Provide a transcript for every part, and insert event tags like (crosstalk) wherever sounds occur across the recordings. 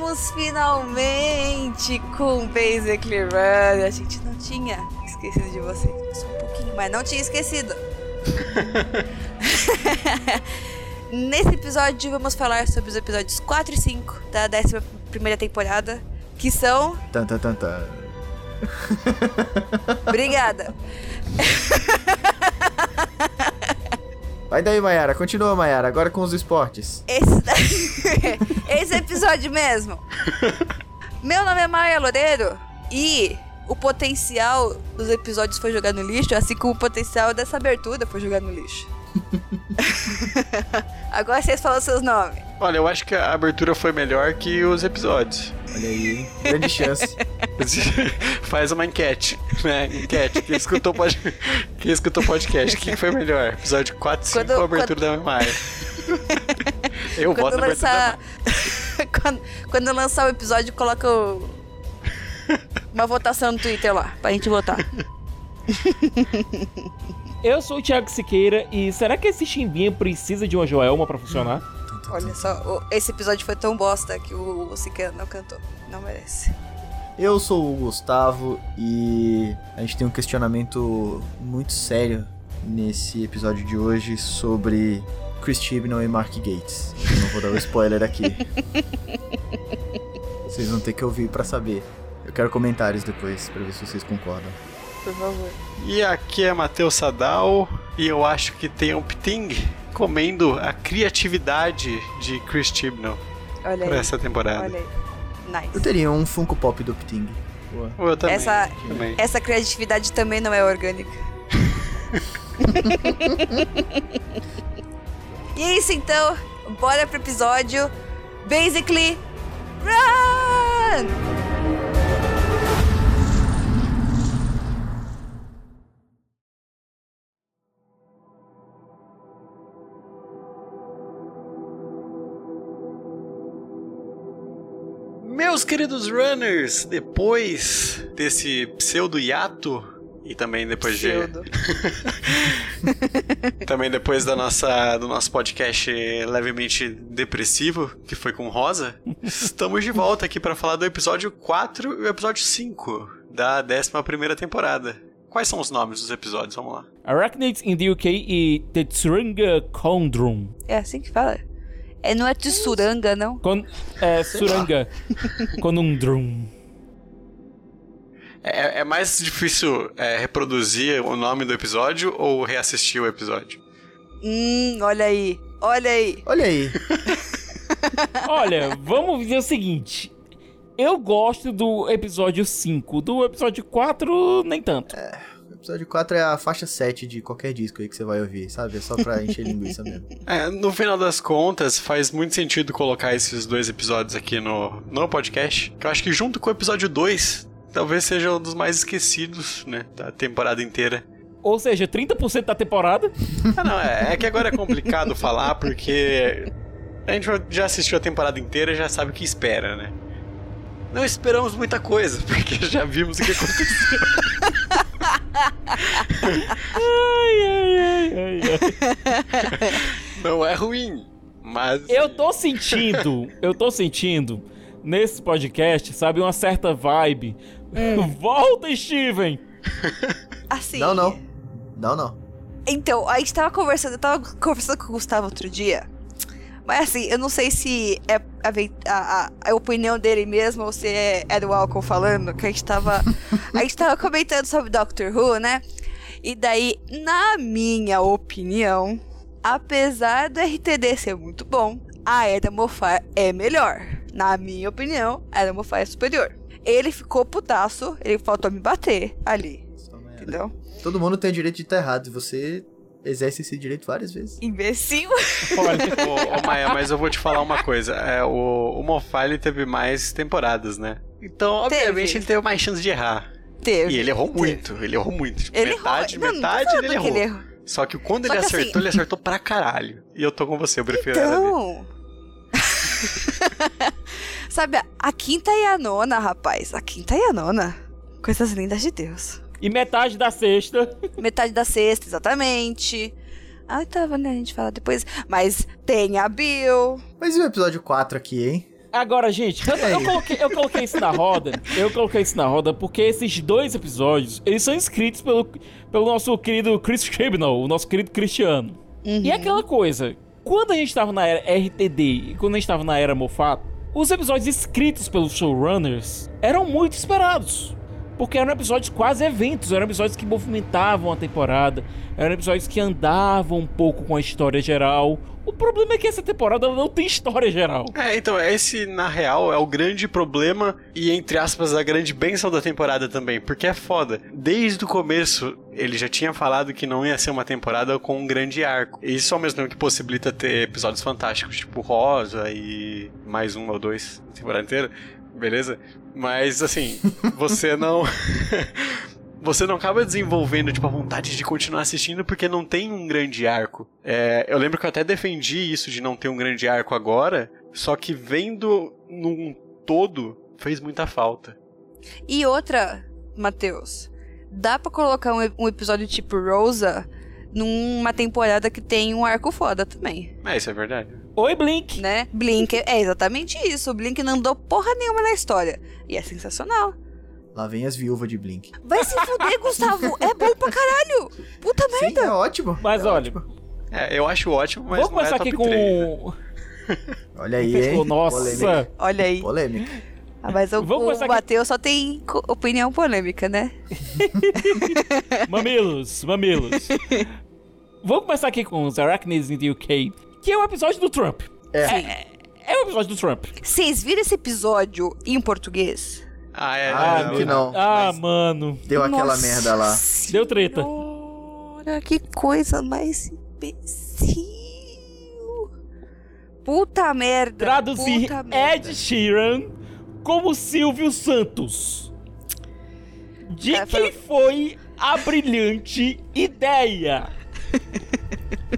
Voltamos finalmente com Basically Run. A gente não tinha esquecido de vocês, só um pouquinho, mas não tinha esquecido. (laughs) Nesse episódio, vamos falar sobre os episódios 4 e 5 da 11 temporada, que são. Tan, tan, tan, tan. Obrigada! (laughs) Vai daí, Mayara. Continua, Mayara. Agora com os esportes. Esse, da- (laughs) Esse episódio mesmo. Meu nome é Maia Loureiro e o potencial dos episódios foi jogar no lixo, assim como o potencial dessa abertura foi jogar no lixo. (laughs) (laughs) Agora vocês falam seus nomes. Olha, eu acho que a abertura foi melhor que os episódios. Olha aí, grande chance. (laughs) Faz uma enquete, né? Enquete. Quem escutou, pod... Quem escutou podcast, o que foi melhor? Episódio 4 5 Quando- ou abertura da Maia? Eu voto Quando na abertura da lançar. (laughs) quando, quando lançar o episódio, coloca o- uma votação no Twitter lá, pra gente votar. Eu sou o Thiago Siqueira e será que esse chimbinha precisa de uma Joelma pra funcionar? Olha só, esse episódio foi tão bosta que o Siqueira não cantou. Não merece. Eu sou o Gustavo e a gente tem um questionamento muito sério nesse episódio de hoje sobre Chris Chibnall e Mark Gates. Eu não vou dar o spoiler aqui. (laughs) Vocês vão ter que ouvir pra saber. Eu quero comentários depois pra ver se vocês concordam. Por favor. E aqui é Matheus Sadal e eu acho que tem um Pting comendo a criatividade de Chris Chibnall Olha por aí. essa temporada. Olha aí. Nice. Eu teria um Funko Pop do Pting. Eu também. Essa- também. Essa criatividade também não é orgânica. (laughs) e é isso então. Bora pro episódio. Basically, run! Meus queridos runners, depois desse pseudo hiato e também depois Pseudo. de (laughs) também depois da nossa do nosso podcast levemente depressivo, que foi com Rosa, estamos de volta aqui para falar do episódio 4 e o episódio 5 da 11ª temporada. Quais são os nomes dos episódios? Vamos lá. Arachnids in the UK e Tetsuranga Condrum. É assim que fala? É, não é Tsuranga, não? Con é, Suranga Conundrum. É, é mais difícil é, reproduzir o nome do episódio ou reassistir o episódio? Hum, olha aí. Olha aí. Olha aí. (laughs) Olha, vamos dizer o seguinte. Eu gosto do episódio 5. Do episódio 4, nem tanto. O episódio 4 é a faixa 7 de qualquer disco aí que você vai ouvir, sabe? É só pra encher linguiça mesmo. (laughs) É, no final das contas, faz muito sentido colocar esses dois episódios aqui no, no podcast. Que eu acho que junto com o episódio 2, talvez seja um dos mais esquecidos, né? Da temporada inteira. Ou seja, 30% da temporada. (laughs) Ah, não, é, é que agora é complicado falar porque a gente já assistiu a temporada inteira e já sabe o que espera, né? Não esperamos muita coisa, (laughs) porque já vimos o que aconteceu. Ai, ai, ai, ai, ai. Não é ruim, mas. Eu tô sentindo, eu tô sentindo nesse podcast, sabe, uma certa vibe. Volta, Steven! Assim. Não, não. Não, não. Então, a gente tava conversando, eu tava conversando com o Gustavo outro dia. Mas assim, eu não sei se é a, a- a- opinião dele mesmo ou se é, era o álcool falando, que a gente tava. (laughs) a gente tava comentando sobre Doctor Who, né? E daí, na minha opinião, apesar do RTD ser muito bom, a Era Mofar é melhor. Na minha opinião, a Era Mofar é superior. Ele ficou putaço, ele faltou me bater ali. Entendeu? Todo mundo tem o direito de estar errado. E você exerce esse direito várias vezes. Imbecil. (laughs) Olha, Ô, ô, Maia, mas eu vou te falar uma coisa. É, o, o Mofá, ele teve mais temporadas, né? Então, obviamente, Teve. ele teve mais chance de errar. Teve. E ele errou Teve. muito, ele errou muito. Tipo, Ele metade, errou. Não, não metade falando ele errou. ele errou. Só que quando Só ele que acertou, assim- ele acertou pra caralho. E eu tô com você, eu prefiro. Então. (laughs) Sabe, a quinta e a nona, rapaz. A quinta e a nona. Coisas lindas de Deus. E metade da sexta. (laughs) Metade da sexta, exatamente. Ah, tava, né? A gente fala depois. Mas tem a Bill. Mas e o episódio 4 aqui, hein? Agora, gente, eu, eu Ei. (laughs) coloquei, eu coloquei isso na roda. Eu coloquei isso na roda porque esses dois episódios, eles são escritos pelo, pelo nosso querido Chris Chibnall, o nosso querido Cristiano. E é aquela coisa, quando a gente tava na era RTD e quando a gente tava na era Moffat, os episódios escritos pelos showrunners eram muito esperados. Porque eram episódios quase eventos, eram episódios que movimentavam a temporada, eram episódios que andavam um pouco com a história geral. O problema é que essa temporada não tem história geral. É, então, esse, na real, é o grande problema e, entre aspas, a grande benção da temporada também, porque é foda. Desde o começo, ele já tinha falado que não ia ser uma temporada com um grande arco. E isso ao mesmo tempo que possibilita ter episódios fantásticos, tipo Rosa e mais um ou dois na temporada inteira, beleza? Mas, assim, você não... (laughs) Você não acaba desenvolvendo, tipo, a vontade de continuar assistindo porque não tem um grande arco. É, eu lembro que eu até defendi isso de não ter um grande arco agora, só que vendo num todo fez muita falta. E outra, Matheus. Dá pra colocar um, um episódio tipo Rosa numa temporada que tem um arco foda também, É, isso é verdade. Oi, Blink! né? Blink é exatamente isso. O Blink não andou porra nenhuma na história. E é sensacional. Lá vem as viúvas de Blink. Vai se fuder, Gustavo. (laughs) É bom pra caralho. Puta Sim, merda. é ótimo. Mas é olha, ótimo. É, eu acho ótimo, mas vamos não é começar top aqui com. 3, né? (laughs) Olha aí, hein? Nossa! Polêmica. Olha aí. Polêmica. Ah, mas o, Vamos o aqui- Matheus só tem opinião polêmica, né? (laughs) Mamilos, mamilos. Vamos começar aqui com os Arachnids in the UK, que é o episódio do Trump. É. É, é o episódio do Trump. Vocês viram esse episódio em português? Ah, é. Ah, não, que não. Ah, Mas mano. Deu aquela Nossa merda lá. Deu treta. Senhora, que coisa mais imbecil. Puta merda. Traduzir puta merda. Ed Sheeran como Silvio Santos. De É, foi- quem foi a brilhante ideia? (laughs)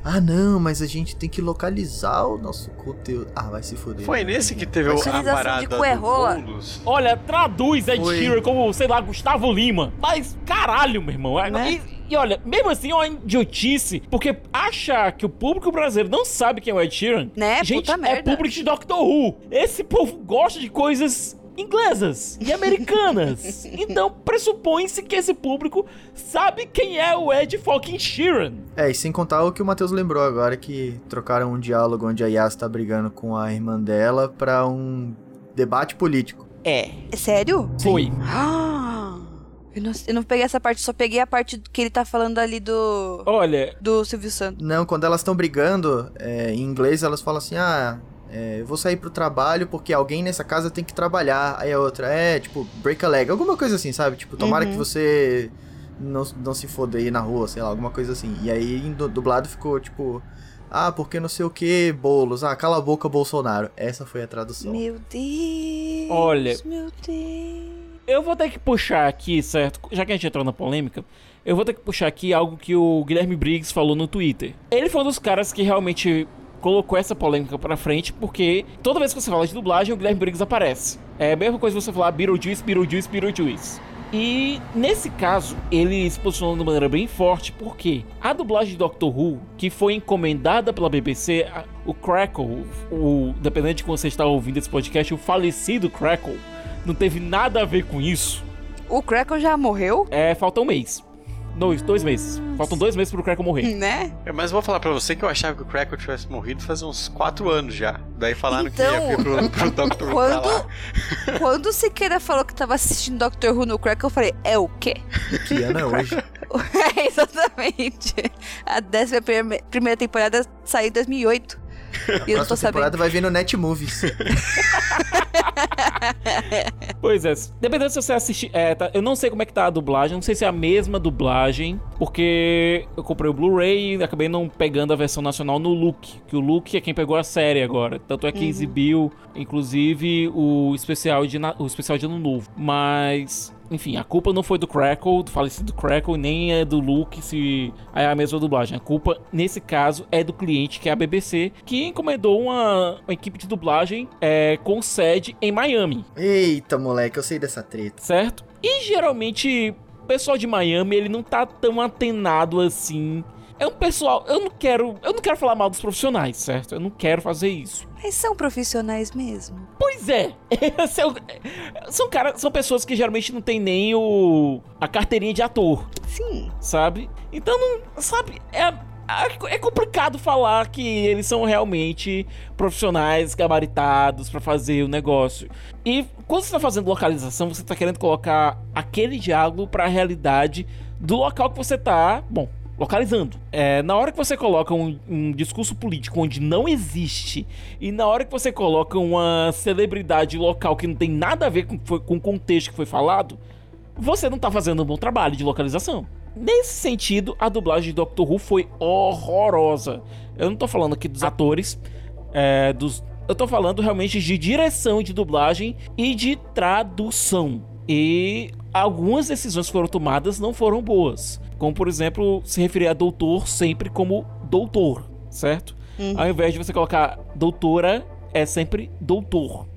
Ah, não, mas a gente tem que localizar o nosso conteúdo. Ah, vai se foder. Foi nesse que teve a de parada do coerrola. bônus? Olha, traduz Ed Foi. Sheeran como, sei lá, Gustavo Lima. Mas, caralho, meu irmão. Né? E, e olha, mesmo assim é uma idiotice, porque achar que o público brasileiro não sabe quem é o Ed Sheeran, Né? gente, Puta é merda. público de Doctor Who. Esse povo gosta de coisas inglesas e americanas. (laughs) então pressupõe-se que esse público sabe quem é o Ed fucking Sheeran. É, e sem contar o que o Matheus lembrou agora, que trocaram um diálogo onde a Yas tá brigando com a irmã dela pra um debate político. É, É sério? foi. Ah, (gasps) eu, não, eu não peguei essa parte, só peguei a parte que ele tá falando ali do. Olha, Do Silvio Santos. Não, quando elas estão brigando, é, em inglês elas falam assim, ah, é, eu vou sair pro trabalho porque alguém nessa casa tem que trabalhar. Aí a outra, é, tipo, break a leg, alguma coisa assim, sabe? Tipo, tomara Uhum. que você não, não se foda aí na rua, sei lá, alguma coisa assim. E aí em du- dublado ficou, tipo, ah, porque não sei o que, bolos, ah, cala a boca, Bolsonaro. Essa foi a tradução. Meu Deus. Olha. Meu Deus. Eu vou ter que puxar aqui, certo? Já que a gente entrou na polêmica, eu vou ter que puxar aqui algo que o Guilherme Briggs falou no Twitter. Ele foi um dos caras que realmente colocou essa polêmica pra frente, porque toda vez que você fala de dublagem, o Guilherme Briggs aparece. É a mesma coisa você falar Beetlejuice, Beetlejuice, Beetlejuice. E nesse caso, ele se posicionou de maneira bem forte, porque a dublagem de Doctor Who, que foi encomendada pela BBC, a- o Crackle, o, dependendo de como você está ouvindo esse podcast, o falecido Crackle, não teve nada a ver com isso. O Crackle já morreu? É, falta um mês. Dois, dois meses. Faltam dois meses pro Crackle morrer. Né? É, Mas eu vou falar pra você que eu achava que o Crackle tivesse morrido faz uns 4 anos já. Daí falaram que Então, ia vir pro, pro Doctor Who Quando, lá. quando o Siqueira falou que tava assistindo Doctor Who no Crackle, eu falei, é o quê? Que ano é hoje? (laughs) É, exatamente. A décima primeira, primeira temporada saiu em 2008. E (laughs) eu não tô sabendo. vai vir no Netmovies. (laughs) Pois é, dependendo se você assistir. É, tá, eu não sei como é que tá a dublagem, não sei se é a mesma dublagem, porque eu comprei o Blu-ray e acabei não pegando a versão nacional no Look, que o Look é quem pegou a série agora. Tanto é que exibiu, inclusive, o especial de, o especial de Ano Novo. Mas. Enfim, a culpa não foi do Crackle, do falecido Crackle, nem é do Luke se é a mesma dublagem. A culpa, nesse caso, é do cliente, que é a BBC, que encomendou uma, uma equipe de dublagem é, com sede em Miami Eita, moleque, eu sei dessa treta. certo? E geralmente o pessoal de Miami, ele não tá tão atenado assim. É um pessoal, eu não quero, eu não quero falar mal dos profissionais, certo? Eu não quero fazer isso. Mas são profissionais mesmo. Pois é. (laughs) são, são cara, são pessoas que geralmente não tem nem o a carteirinha de ator, Sim. sabe? Então não, sabe, é é complicado falar que eles são realmente profissionais gabaritados pra fazer o negócio. E quando você tá fazendo localização, você tá querendo colocar aquele diálogo pra realidade do local que você tá, bom, localizando. É, na hora que você coloca um, um discurso político onde não existe, e na hora que você coloca uma celebridade local que não tem nada a ver com, com o contexto que foi falado, você não tá fazendo um bom trabalho de localização. Nesse sentido, a dublagem de Doctor Who foi horrorosa. Eu não tô falando aqui dos atores, é, dos. Eu tô falando realmente de direção de dublagem e de tradução. E algumas decisões que foram tomadas não foram boas. Como, por exemplo, se referir a doutor sempre como doutor, certo? Ao invés de você colocar doutora, é sempre doutor.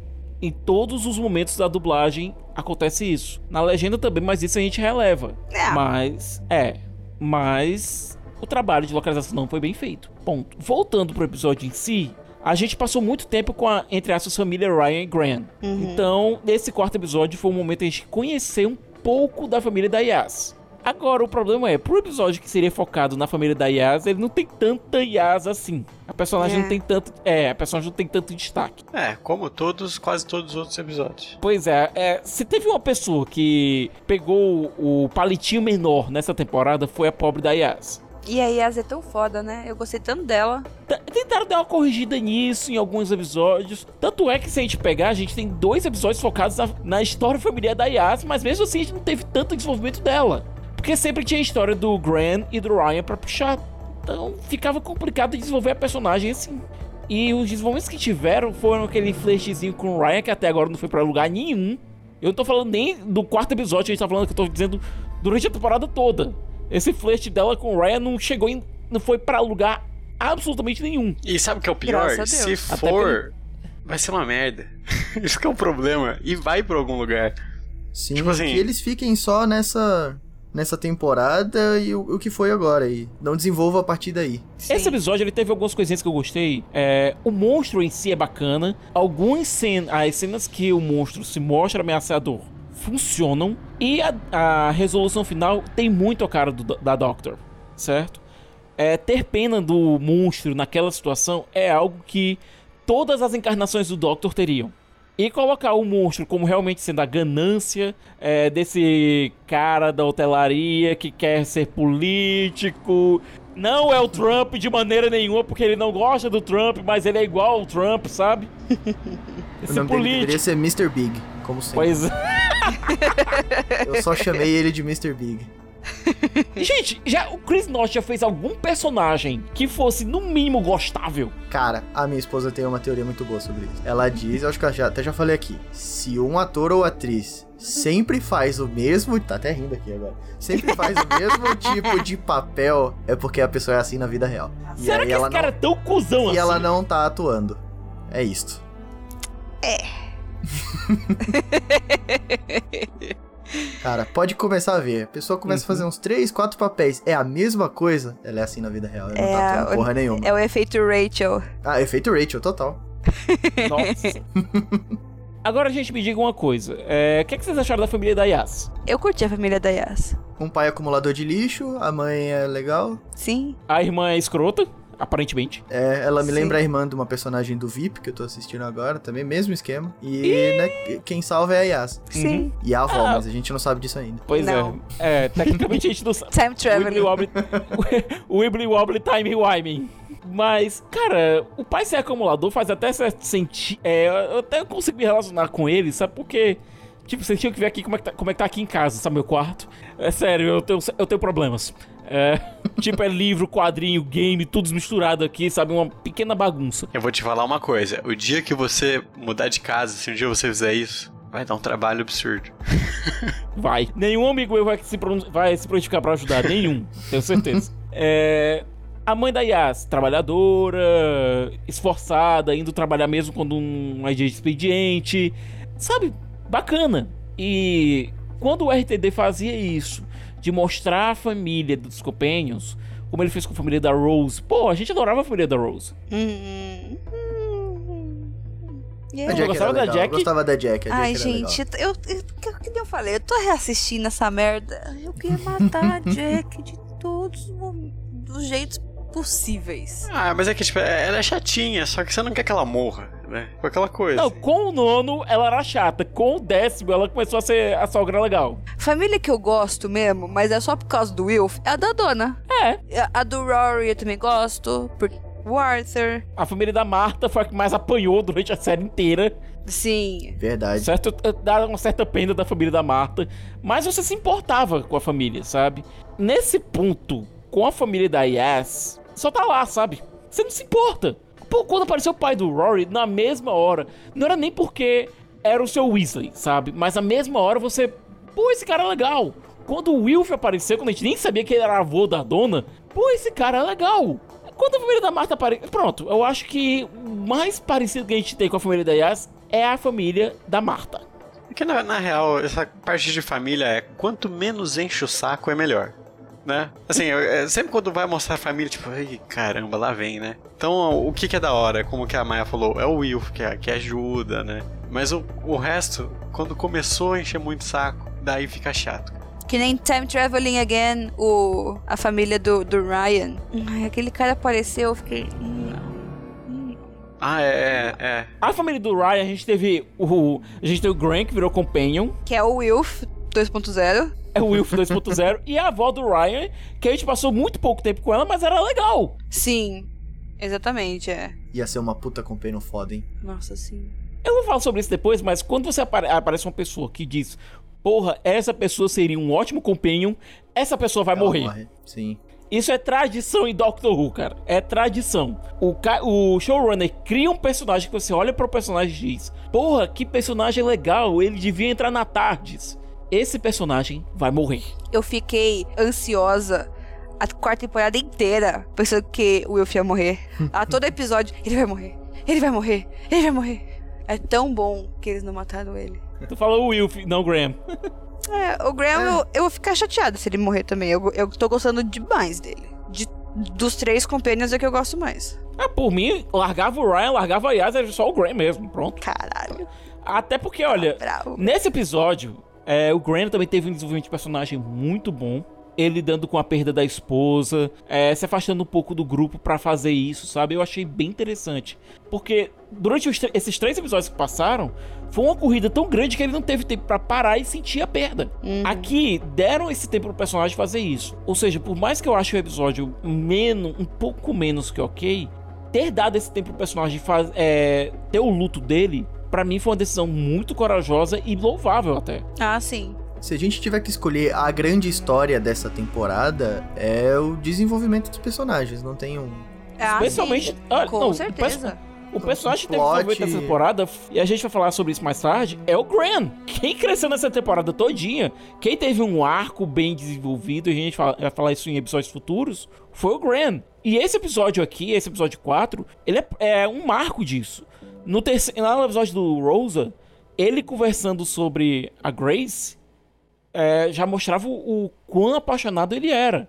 Em todos os momentos da dublagem acontece isso. Na legenda também, mas isso a gente releva. É. Mas, é. Mas o trabalho de localização não foi bem feito. Ponto. Voltando pro episódio em si, a gente passou muito tempo com a, entre aspas, família Ryan e Gran. Então, nesse quarto episódio foi o momento de a gente conhecer um pouco da família da Yas. Agora, o problema é, pro episódio que seria focado na família da Yas, ele não tem tanta Yas assim. A personagem É. não tem tanto. É, a personagem não tem tanto destaque. É, como todos, quase todos os outros episódios. Pois é, é, se teve uma pessoa que pegou o palitinho menor nessa temporada, foi a pobre da Yas. E a Yas é tão foda, né? Eu gostei tanto dela. T- Tentaram dar uma corrigida nisso em alguns episódios. Tanto é que se a gente pegar, a gente tem dois episódios focados na, na história familiar da Yas, mas mesmo assim a gente não teve tanto desenvolvimento dela. Porque sempre tinha a história do Gran e do Ryan pra puxar. Então ficava complicado de desenvolver a personagem assim. E os desenvolvimentos que tiveram foram aquele flashzinho com o Ryan, que até agora não foi pra lugar nenhum. Eu não tô falando nem do quarto episódio, a gente tá falando que eu tô dizendo durante a temporada toda. Esse flash dela com o Ryan não chegou em. não foi pra lugar absolutamente nenhum. E sabe o que é o pior? Se for, vai ser uma merda. (laughs) Isso que é o problema. E vai pra algum lugar. Sim, Tipo assim- que eles fiquem só nessa nessa temporada e o, o que foi agora e não desenvolva a partir daí. Esse episódio ele teve algumas coisinhas que eu gostei. É, o monstro em si é bacana. Algumas cenas, as cenas que o monstro se mostra ameaçador funcionam. E a, a resolução final tem muito a cara do- da Doctor, certo? É, ter pena do monstro naquela situação é algo que todas as encarnações do Doctor teriam. E colocar o monstro como realmente sendo a ganância é, desse cara da hotelaria que quer ser político. Não é o Trump de maneira nenhuma, porque ele não gosta do Trump, mas ele é igual ao Trump, sabe? (laughs) O Esse nome dele deveria político. ser Mr. Big, como sempre. Pois é. Eu só chamei ele de Mr. Big. (laughs) Gente, já o Chris North já fez algum personagem que fosse no mínimo gostável? Cara, a minha esposa tem uma teoria muito boa sobre isso. Ela diz, eu acho que eu já, até já falei aqui, se um ator ou atriz sempre faz o mesmo, tá até rindo aqui agora, sempre faz o mesmo (laughs) tipo de papel, é porque a pessoa é assim na vida real. E Será aí que ela esse cara não, é tão cuzão e assim? ela não tá atuando. É isto. (laughs) Cara, pode começar a ver. A pessoa começa a fazer uns 3, 4 papéis. É a mesma coisa. Ela é assim na vida real. Ela não É, tá atuando o- porra nenhuma. É o efeito Rachel. Ah, efeito Rachel, total. Nossa. (laughs) Agora, gente, me diga uma coisa. É, O que, é que vocês acharam da família da Yas? Eu curti a família da Yas. Um pai acumulador de lixo, a mãe é legal. Sim. A irmã é escrota, aparentemente. É, ela me Sim. lembra a irmã de uma personagem do VIP que eu tô assistindo agora, também, mesmo esquema. E né, quem salva é a Yas. Sim. E a avó, Ah. mas a gente não sabe disso ainda. Pois Não. é. É, tecnicamente a gente não sabe. Time Wibbly Traveling. Wobbly, (laughs) Wibbly Wobbly Time Wiming. Mas, cara, o pai ser acumulador faz até certo sentido. É, eu até consigo me relacionar com ele, sabe? Porque, Tipo, vocês tinham que ver aqui como é que tá, como é que tá aqui em casa, sabe? Meu quarto. É sério, eu tenho, eu tenho problemas. É, (laughs) tipo, é livro, quadrinho, game, tudo misturado aqui, sabe? Uma pequena bagunça. Eu vou te falar uma coisa. O dia que você mudar de casa, se um dia você fizer isso, vai dar um trabalho absurdo. (laughs) Vai. Nenhum amigo meu vai se, vai se prontificar pra ajudar. Nenhum. (laughs) Tenho certeza. É... A mãe da Yas, trabalhadora, esforçada, indo trabalhar mesmo quando um dia de expediente. Sabe? Bacana. E quando o RTD fazia isso, de mostrar a família dos Companions, como ele fez com a família da Rose. Pô, a gente adorava a família da Rose. Hum, A Jack gostava da Jack? Eu gostava da Jack. Ai, gente, eu, eu, eu, que eu falei, eu tô reassistindo essa merda. Eu queria matar a (laughs) Jack de todos os jeitos possíveis. Ah, mas é que, tipo, ela é chatinha, só que você não quer que ela morra, né? Com aquela coisa. Não, com o nono ela era chata. Com o décimo ela começou a ser a sogra legal. Família que eu gosto mesmo, mas é só por causa do Wilf, é a da dona. É. A do Rory eu também gosto, por o Arthur. A família da Marta foi a que mais apanhou durante a série inteira. Sim. Verdade. Certo? Dá uma certa pena da família da Marta. Mas você se importava com a família, sabe? Nesse ponto, com a família da Yas, só tá lá, sabe? Você não se importa. Pô, quando apareceu o pai do Rory, na mesma hora, não era nem porque era o seu Weasley, sabe? Mas na mesma hora você. Pô, esse cara é legal. Quando o Wilf apareceu, quando a gente nem sabia que ele era avô da dona, pô, esse cara é legal. Quando a família da Marta apareceu. Pronto, eu acho que o mais parecido que a gente tem com a família da Yas é a família da Marta. Porque na, na real, essa parte de família é quanto menos enche o saco é melhor né? Assim, eu, é, sempre quando vai mostrar a família, tipo, ai, caramba, lá vem, né? Então, o que, que é da hora, como que a Maia falou, é o Will que, é, que ajuda, né? Mas o, o resto, quando começou a encher muito saco, daí fica chato. Que nem Time Traveling Again, o, a família do, do Ryan. Ai, aquele cara apareceu, eu fiquei. Ah, é, é, é. A família do Ryan, a gente teve o. A gente teve o Grant, que virou Companion. Que é o Wilf 2.0 é o Wilf 2.0 e a avó do Ryan, que a gente passou muito pouco tempo com ela, mas era legal. Sim, exatamente, é. Ia ser uma puta companion foda, hein? Nossa, sim. Eu vou falar sobre isso depois, mas quando você apare aparece uma pessoa que diz, porra, essa pessoa seria um ótimo companion, essa pessoa vai ela morrer. Morre. Sim. Isso é tradição em Doctor Who, cara. É tradição. O, o showrunner cria um personagem que você olha para o personagem e diz: Porra, que personagem legal, ele devia entrar na Tardes esse personagem vai morrer. Eu fiquei ansiosa a quarta temporada inteira pensando que o Wilf ia morrer. a todo (laughs) episódio, ele vai morrer, ele vai morrer, ele vai morrer. É tão bom que eles não mataram ele. Tu falou o Wilf, não o Graham. é, o Graham, é. Eu, eu vou ficar chateada se ele morrer também. Eu, eu tô gostando demais dele. De, dos três companions é que eu gosto mais. É, por mim, largava o Ryan, largava a Yas, era só o Graham mesmo, pronto. Caralho. Até porque, olha, ah, nesse episódio, é, o Graham também teve um desenvolvimento de personagem muito bom. Ele lidando com a perda da esposa, é, se afastando um pouco do grupo para fazer isso, sabe? Eu achei bem interessante. Porque durante esses três episódios que passaram, foi uma corrida tão grande que ele não teve tempo para parar e sentir a perda. Uhum. Aqui, deram esse tempo pro personagem fazer isso. Ou seja, por mais que eu ache o episódio menos, um pouco menos que ok, ter dado esse tempo pro personagem faz, é, ter o luto dele para mim foi uma decisão muito corajosa e louvável até. Ah, sim. Se a gente tiver que escolher a grande história dessa temporada, é o desenvolvimento dos personagens, não tem um. Ah, Especialmente. Sim. Ah, Com não, certeza. O personagem que teve desenvolvimento dessa temporada, e a gente vai falar sobre isso mais tarde, é o Gran. Quem cresceu nessa temporada todinha, quem teve um arco bem desenvolvido, e a gente vai falar isso em episódios futuros, foi o Gran. E esse episódio aqui, esse episódio 4, ele é, é um marco disso. No terceiro, lá no episódio do Rosa, ele conversando sobre a Grace é, já mostrava o, o quão apaixonado ele era.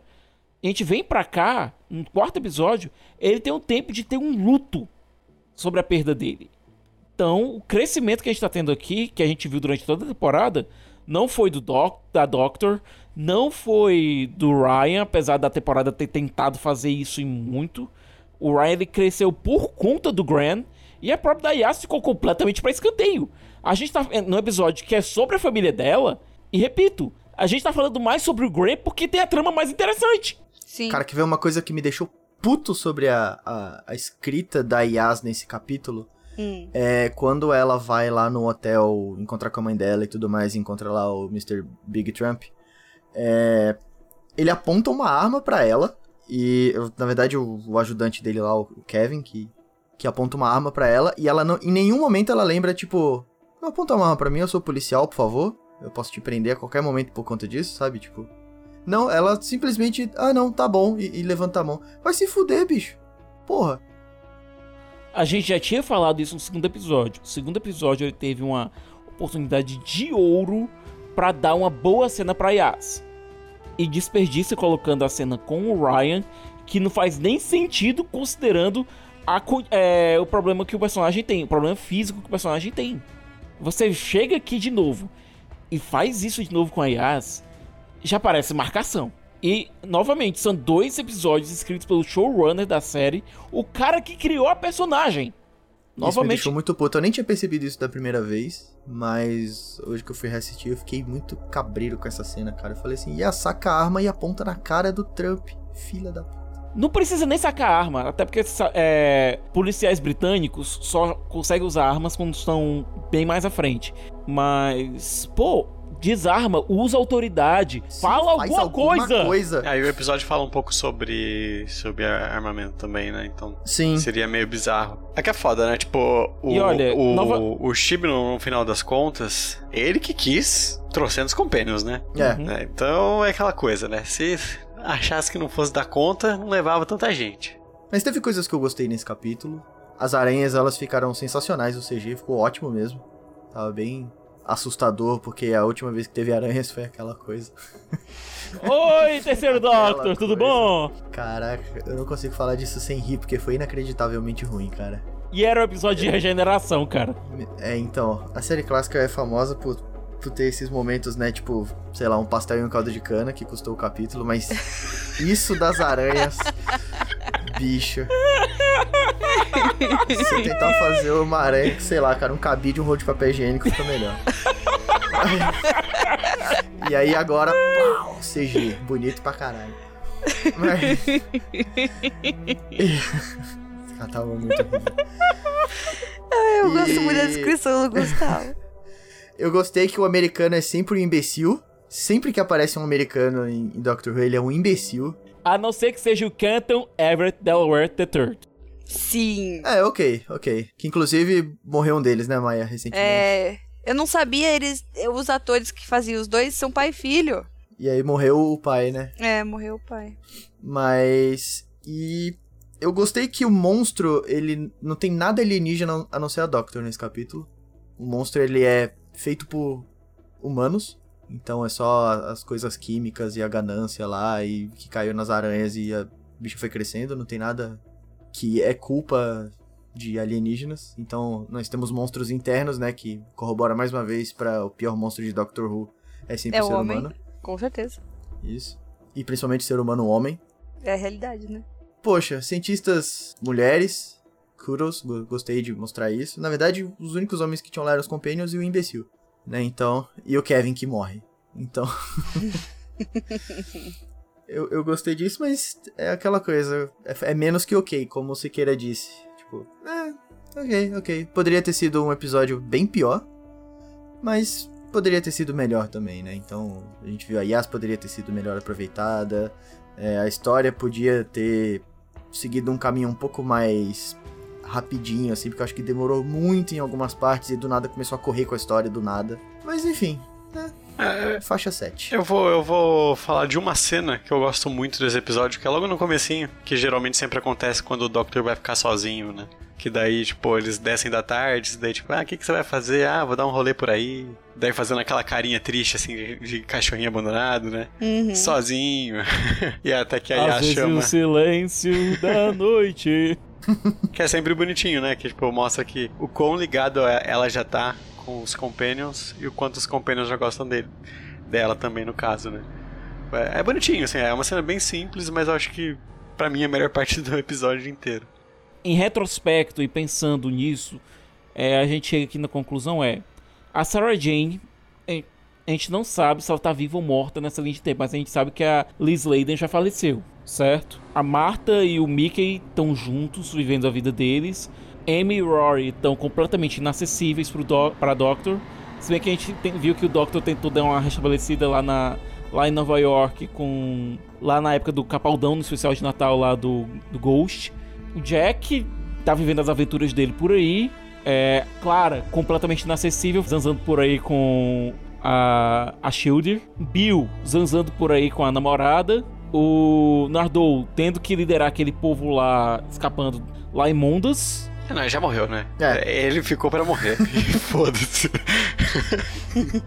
a gente vem pra cá, no quarto episódio, ele tem o tempo de ter um luto sobre a perda dele. Então, o crescimento que a gente tá tendo aqui, que a gente viu durante toda a temporada, não foi do doc, da Doctor, não foi do Ryan, apesar da temporada ter tentado fazer isso em muito. O Ryan ele cresceu por conta do Gran e a própria Yas ficou completamente para escanteio. A gente tá no episódio que é sobre a família dela, e repito, a gente tá falando mais sobre o Grey porque tem a trama mais interessante. Sim. Cara, que veio uma coisa que me deixou puto sobre a, a, a escrita da Yas nesse capítulo. Hum. É quando ela vai lá no hotel encontrar com a mãe dela e tudo mais, encontra lá o Mr. Big Trump. É, ele aponta uma arma pra ela e, na verdade, o, o ajudante dele lá, o Kevin, que, que aponta uma arma pra ela e ela não, em nenhum momento ela lembra, tipo, não aponta uma arma pra mim, eu sou policial, por favor. Eu posso te prender a qualquer momento por conta disso, sabe? Tipo. Não, ela simplesmente, ah não, tá bom, e, e levanta a mão. Vai se fuder, bicho. Porra. A gente já tinha falado isso no segundo episódio. O segundo episódio ele teve uma oportunidade de ouro pra dar uma boa cena pra Yas. E desperdiça colocando a cena com o Ryan, que não faz nem sentido considerando a é, o problema que o personagem tem, o problema físico que o personagem tem. Você chega aqui de novo e faz isso de novo com a Yas, já parece marcação. E, novamente, são dois episódios escritos pelo showrunner da série, o cara que criou a personagem. Isso me Novamente, deixou muito puto. Eu nem tinha percebido isso da primeira vez, mas hoje que eu fui reassistir, eu fiquei muito cabreiro com essa cena, cara. Eu falei assim, e a saca a arma e aponta na cara do Trump. Filha da puta. Não precisa nem sacar arma, até porque é, policiais britânicos só conseguem usar armas quando estão bem mais à frente. Mas, pô, desarma, usa autoridade, fala Faz alguma, coisa. coisa. Aí o episódio fala um pouco sobre, sobre armamento também, né? Então Sim. seria meio bizarro. É que é foda, né? Tipo, o, E olha, o, nova- o Shibno, no final das contas, ele que quis trouxendo os compênios, né? É. Uhum. É, então é aquela coisa, né? Se achasse que não fosse dar conta, não levava tanta gente. Mas teve coisas que eu gostei nesse capítulo. As aranhas, elas ficaram sensacionais, o CG ficou ótimo mesmo. Tava bem assustador, porque a última vez que teve aranhas foi aquela coisa. (laughs) Oi, terceiro Doctor, tudo coisa. bom? Caraca, eu não consigo falar disso sem rir, porque foi inacreditavelmente ruim, cara. E era o episódio de regeneração, cara. É, então, a série clássica é famosa por, por ter esses momentos, né? Tipo, sei lá, um pastel e um caldo de cana, que custou o capítulo, mas (laughs) isso das aranhas. bicho. Se tentar fazer uma aranha, que, sei lá, cara, um cabide um rolo de papel higiênico fica melhor. e aí agora, pau, CG, bonito pra caralho. Mas... (laughs) Esse cara tava muito horrível. Eu gosto E- muito da descrição do Gustavo. Eu gostei que o americano é sempre um imbecil. Sempre que aparece um americano em, em Doctor Who, ele é um imbecil. A não ser que seja o Canton Everett Delaware III. Sim. É, ok, ok. Que inclusive morreu um deles, né, Maia, recentemente. É. Eu não sabia, eles. Os atores que faziam os dois são pai e filho. E aí morreu o pai, né? É, morreu o pai. Mas. E. Eu gostei que o monstro, ele não tem nada alienígena a não ser a Doctor nesse capítulo. O monstro, ele é feito por humanos. Então é só as coisas químicas e a ganância lá e que caiu nas aranhas e a bicha foi crescendo. Não tem nada que é culpa de alienígenas. Então nós temos monstros internos, né? Que corrobora mais uma vez para o pior monstro de Doctor Who é sempre É o o ser homem. humano. Com certeza. Isso. E principalmente ser humano homem. É a realidade, né? Poxa, cientistas mulheres, kudos, go- gostei de mostrar isso. Na verdade, os únicos homens que tinham lá eram os Companions e o imbecil, né? Então, e o Kevin que morre. Então, (laughs) eu, eu gostei disso, mas é aquela coisa, é, é menos que ok, como o Siqueira disse. Tipo, é, ok, ok. Poderia ter sido um episódio bem pior, mas poderia ter sido melhor também, né? Então, a gente viu a Yas poderia ter sido melhor aproveitada, é, a história podia ter seguido um caminho um pouco mais rapidinho, assim, porque eu acho que demorou muito em algumas partes e do nada começou a correr com a história do nada. Mas enfim, É, faixa 7. eu, vou, eu vou falar de uma cena que eu gosto muito desse episódio, que é logo no comecinho, que geralmente sempre acontece quando o Doctor vai ficar sozinho, né? Que daí, tipo, eles descem da tarde, daí, tipo, ah, o que, que você vai fazer? Ah, vou dar um rolê por aí. Daí fazendo aquela carinha triste, assim, de, de cachorrinho abandonado, né? Uhum. Sozinho. (laughs) e até que a Às Yas vezes chama. o silêncio da noite. (laughs) Que é sempre bonitinho, né? Que, tipo, mostra que o quão ligado a- ela já tá com os Companions e o quanto os Companions já gostam dele. Dela também, no caso, né? É, é bonitinho, assim, é uma cena bem simples, mas eu acho que, pra mim, é a melhor (laughs) parte do episódio inteiro. em retrospecto e pensando nisso, é, a gente chega aqui na conclusão é a Sarah Jane é, a gente não sabe se ela tá viva ou morta nessa linha de tempo, mas a gente sabe que a Liz Layden já faleceu, certo? A Marta e o Mickey estão juntos, vivendo a vida deles. Amy e Rory estão completamente inacessíveis pro do pra Doctor. Se bem que a gente tem, viu que o Doctor tentou dar uma restabelecida lá, na, lá em Nova York, com lá na época do Capaldão, no especial de Natal lá do, do Ghost. O Jack tá vivendo as aventuras dele por aí. É, Clara, completamente inacessível, zanzando por aí com a, a Shielder. Bill, zanzando por aí com a namorada. O Nardou tendo que liderar aquele povo lá, escapando lá em Mondas. Não, ele já morreu, né? É. Ele ficou pra morrer. (laughs) Foda-se.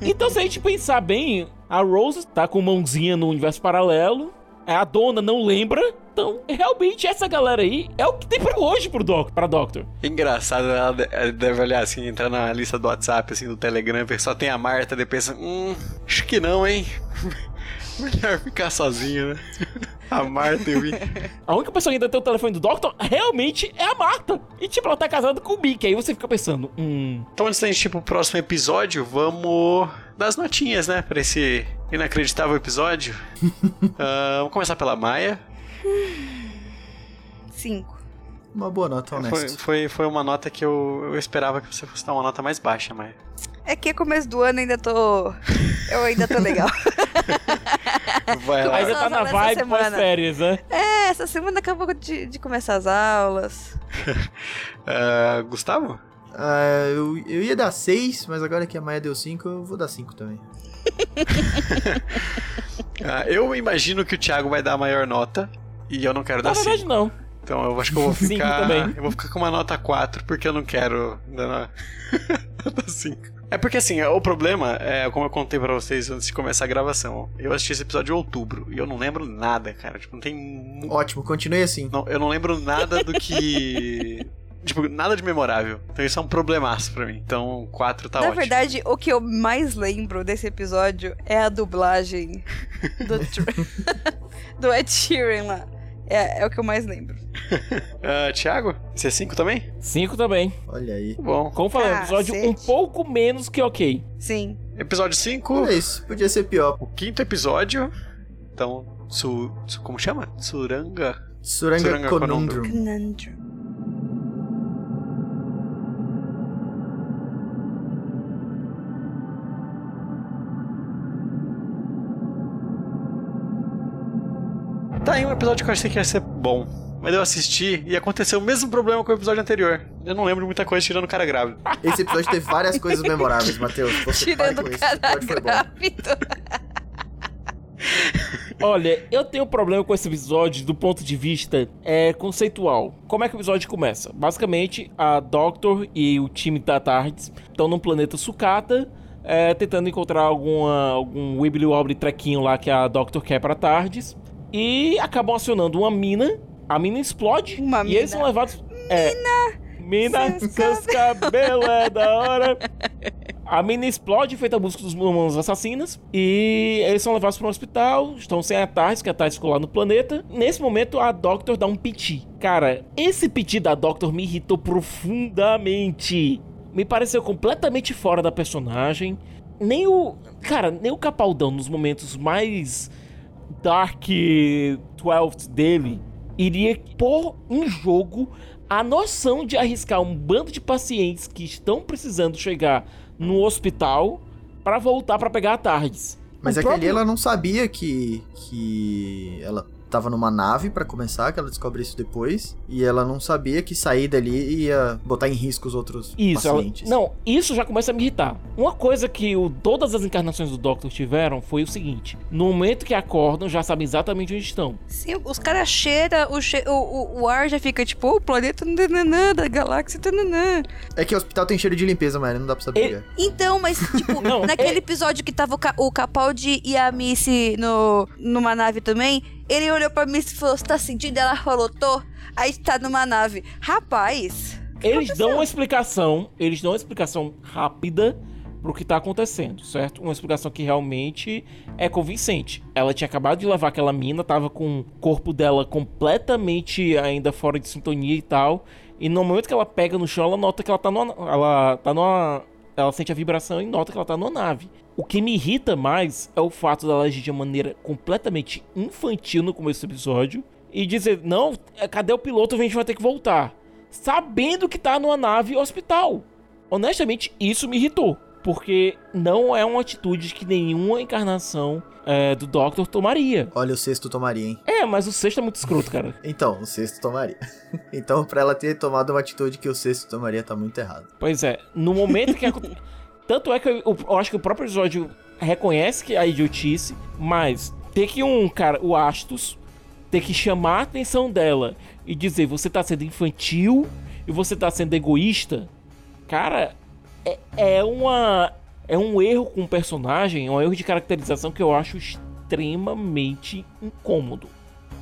Então, se a gente pensar bem, a Rose tá com mãozinha no universo paralelo. A dona não lembra. Então, realmente, essa galera aí é o que tem pra hoje pro doc, pra Doctor. Engraçado, ela de- ela deve olhar assim, entrar na lista do WhatsApp, assim, do Telegram, só tem a Marta, daí pensa, hum, acho que não, hein? Melhor ficar sozinho, né? (laughs) A Marta e o Vic. A única pessoa que ainda tem o telefone do Doctor realmente é a Marta. E, tipo, ela tá casada com o Mickey. Aí você fica pensando, hum. Então, antes da gente ir pro próximo episódio, vamos dar as notinhas, né? Pra esse inacreditável episódio. (laughs) Ah, vamos começar pela Maia. Cinco. Uma boa nota, Foi, honesto. foi, foi uma nota que eu, eu esperava que você fosse dar uma nota mais baixa, Maia. É que começo do ano ainda tô. Eu ainda tô legal. (laughs) Vai lá. Aí você tá na vibe pós-férias, né? É, essa semana acabou de, de começar as aulas. (laughs) Ah, Gustavo? Ah, eu, eu ia dar 6, mas agora que a Maia deu 5, eu vou dar 5 também. (laughs) Ah, eu imagino que o Thiago vai dar a maior nota. E eu não quero Na dar verdade, 5. não. Então eu acho que eu vou Cinco ficar. também. Eu vou ficar com uma nota 4, porque eu não quero dar na- (laughs) nota 5. É porque assim, o problema é, como eu contei pra vocês antes de começar a gravação, eu assisti esse episódio em outubro e eu não lembro nada, cara. Tipo, não tem. Ótimo, continue assim. Não, eu não lembro nada do que. (laughs) tipo, nada de memorável. Então isso é um problemaço pra mim. Então 4 tá Na ótimo. verdade, o que eu mais lembro desse episódio é a dublagem do, (laughs) (laughs) do Ed Sheeran lá. É, é o que eu mais lembro. (laughs) Ah, Thiago? Você é 5 também? Cinco também. Olha aí. Bom. Como eu falei, um episódio um Cacete. pouco menos que ok. Sim. Episódio 5. É isso, podia ser pior. O quinto episódio. Então, su, su- como chama? Suranga. Suranga, Suranga Conundrum. Conundrum. Tá aí um episódio que eu achei que ia ser bom. Mas eu assisti e aconteceu o mesmo problema com o episódio anterior. Eu não lembro muita coisa tirando o cara grávido. Esse episódio teve várias coisas memoráveis, Matheus. Tirando com o isso. Esse cara bom. grávido. (laughs) Olha, eu tenho um problema com esse episódio do ponto de vista é, conceitual. Como é que o episódio começa? Basicamente, a Doctor e o time da Tardes estão num planeta sucata, é, tentando encontrar alguma, algum wibbly wobbly trequinho lá que a Doctor quer pra Tardes. E acabam acionando uma mina. A mina explode. Uma e eles mina. são levados. É, mina, Seus (laughs) seus cabelos é da hora. (laughs) A mina explode, feita a busca dos humanos assassinos. E eles são levados para um hospital. Estão sem a Tardes, que a Tardes ficou lá no planeta. Nesse momento, a Doctor dá um piti. Cara, esse piti da Doctor me irritou profundamente. Me pareceu completamente fora da personagem. Nem o. Cara, nem o Capaldão, nos momentos mais Dark 12 dele, iria pôr em jogo a noção de arriscar um bando de pacientes que estão precisando chegar no hospital para voltar para pegar a Tardes. Mas O é que ali próprio- ela não sabia que, que ela tava numa nave pra começar, que ela descobre isso depois. E ela não sabia que sair dali ia botar em risco os outros Isso, ela- pacientes. não, isso já começa a me irritar. Uma coisa que o- todas as encarnações do Doctor tiveram foi o seguinte: no momento que acordam, já sabem exatamente onde estão. Sim, os caras cheiram, o, che- o, o, o ar já fica tipo, o planeta nananã, da galáxia nananã. É que o hospital tem cheiro de limpeza, mas não dá pra saber. Ele- o que é. Então, mas, tipo, (laughs) Não, naquele é- episódio que tava o, Ca- o Capaldi e a Missy no, numa nave também, ele olhou pra Missy e falou, você tá sentindo? Ela falou, tô. Aí tá numa nave. Rapaz, Eles dão uma explicação, eles dão uma explicação rápida pro que tá acontecendo, certo? Uma explicação que realmente é convincente. Ela tinha acabado de levar aquela mina, tava com o corpo dela completamente ainda fora de sintonia e tal. E no momento que ela pega no chão, ela nota que ela tá numa. Ela tá numa. Ela sente a vibração e nota que ela tá numa nave. O que me irrita mais é o fato dela agir de uma maneira completamente infantil no começo do episódio. E dizer, não, é, cadê o piloto? A gente vai ter que voltar. sabendo que tá numa nave hospital. Honestamente, isso me irritou. Porque não é uma atitude que nenhuma encarnação é, do Doctor tomaria. Olha, o sexto tomaria, hein? É, mas o sexto é muito escroto, cara. Então, o sexto tomaria. (laughs) então, pra ela ter tomado uma atitude que o sexto tomaria, tá muito errado. Pois é, no momento que. (laughs) Tanto é que eu, eu, acho que o próprio episódio reconhece que é a idiotice, mas ter que um cara, o Astus, ter que chamar a atenção dela e dizer você tá sendo infantil e você tá sendo egoísta, cara, é, é uma. É um erro com o personagem, é um erro de caracterização que eu acho extremamente incômodo.